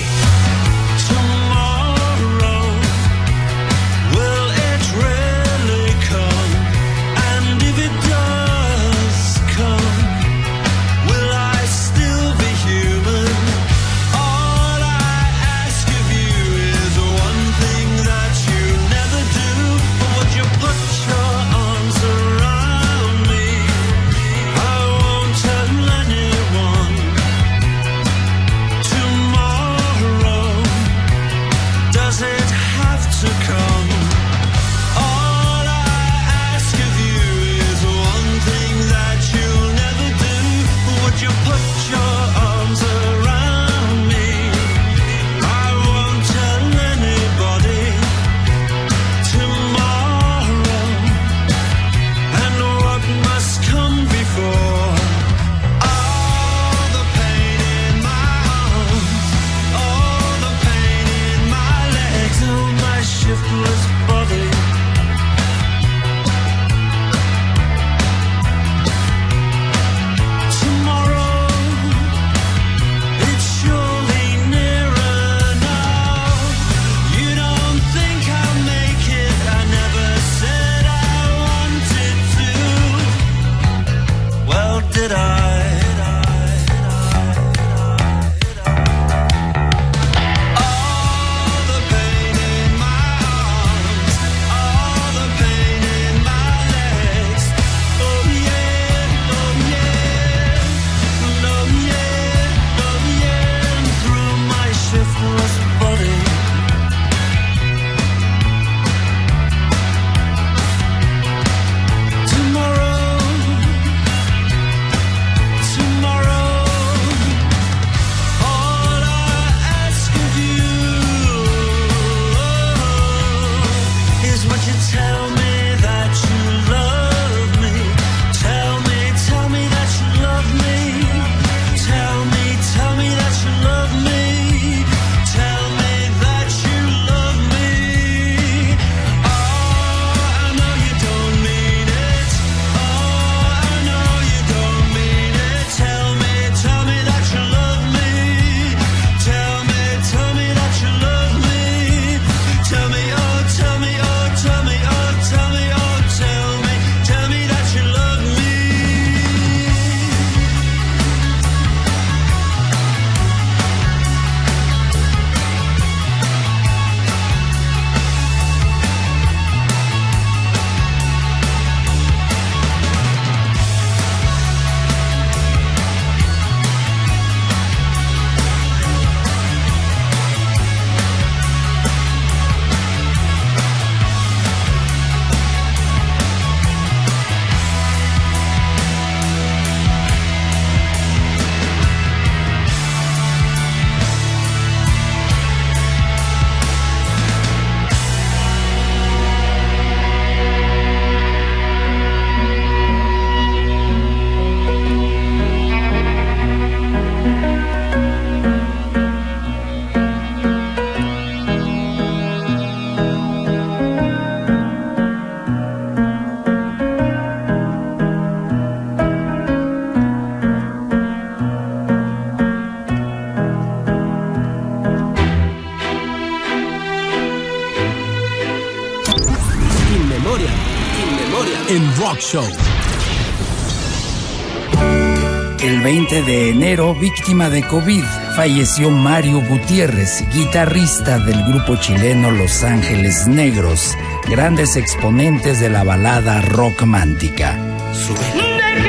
El 20 de enero, víctima de COVID, falleció Mario Gutiérrez, guitarrista del grupo chileno Los Ángeles Negros, grandes exponentes de la balada rockmántica. Sube.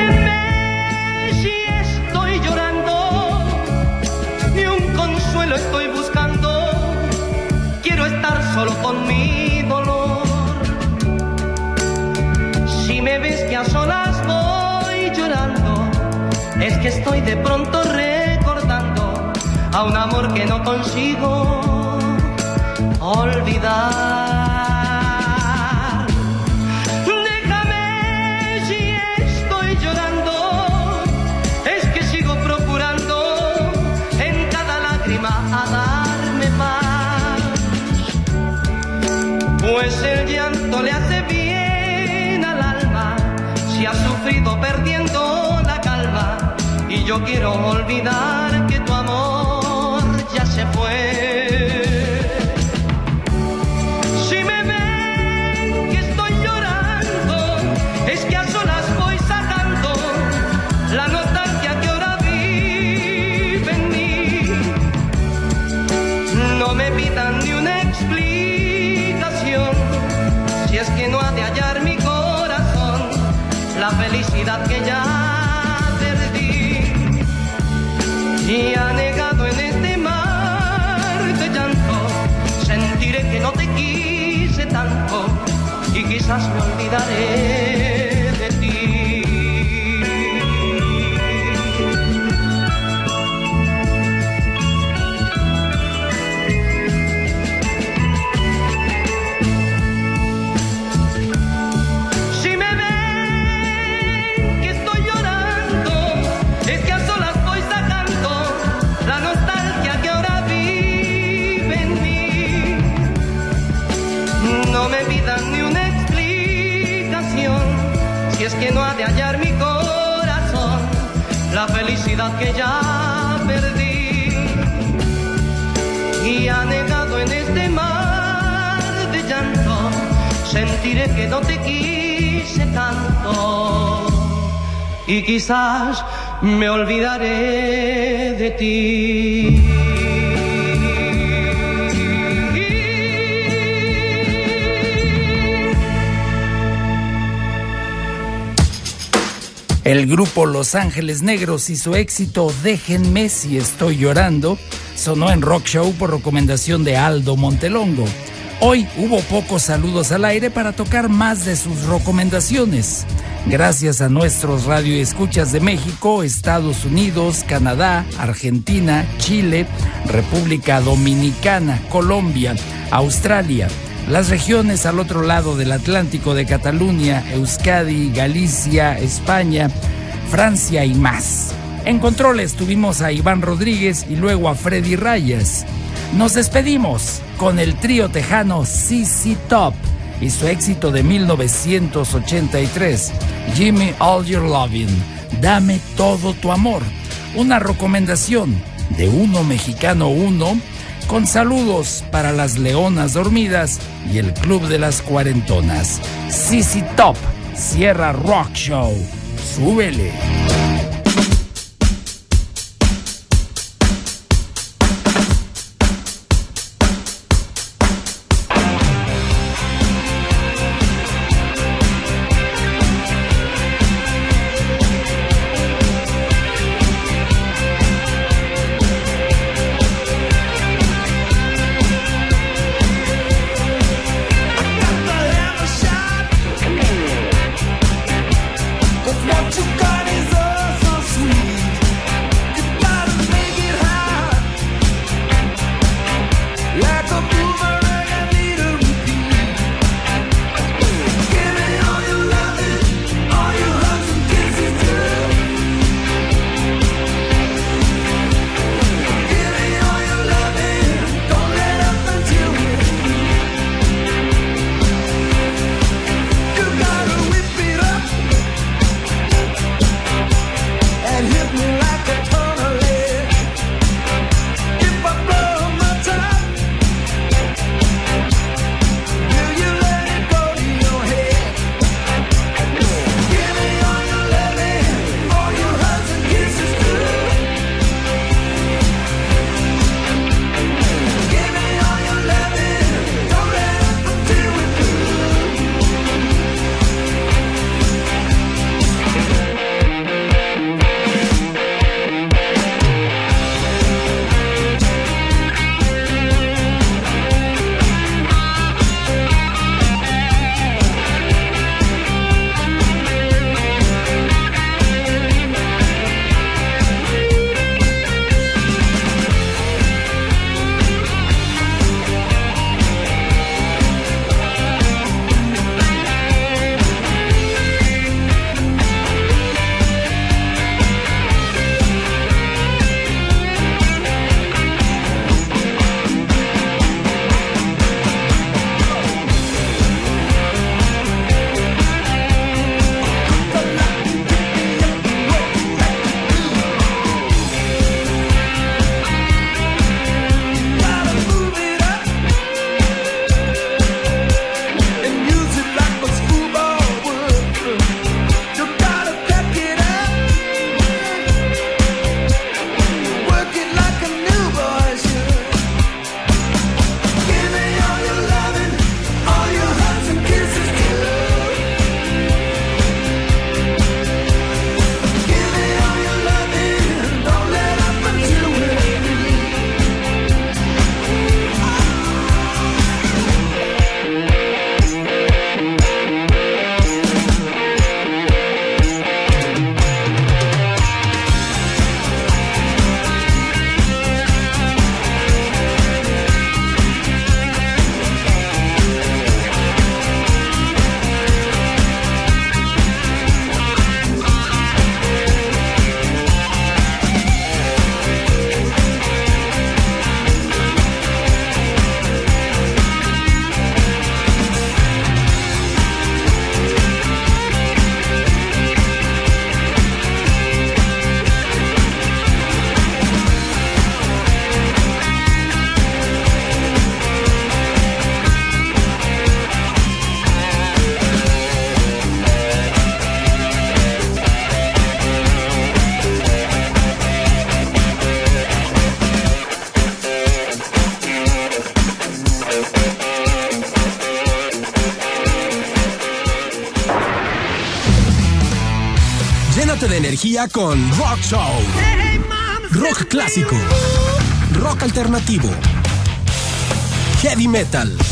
estoy de pronto recordando a un amor que no consigo olvidar. Déjame si estoy llorando, es que sigo procurando en cada lágrima a darme más. Pues el llanto le hace bien al alma si ha sufrido perdiendo yo quiero olvidar quizás que no te quise tanto y quizás me olvidaré de ti. El grupo Los Ángeles Negros y su éxito Déjenme si estoy llorando sonó en Rock Show por recomendación de Aldo Montelongo. Hoy hubo pocos saludos al aire para tocar más de sus recomendaciones. Gracias a nuestros radioescuchas de México, Estados Unidos, Canadá, Argentina, Chile, República Dominicana, Colombia, Australia, las regiones al otro lado del Atlántico de Cataluña, Euskadi, Galicia, España, Francia y más. En controles tuvimos a Iván Rodríguez y luego a Freddy Rayas. Nos despedimos con el trío tejano CC Top y su éxito de 1983, Jimmy All Your Lovin', Dame todo tu amor. Una recomendación de uno mexicano uno con saludos para las leonas dormidas y el club de las cuarentonas. CC Top, Sierra Rock Show. Súbele. Con Rock Show. Rock clásico. Rock alternativo. Heavy metal.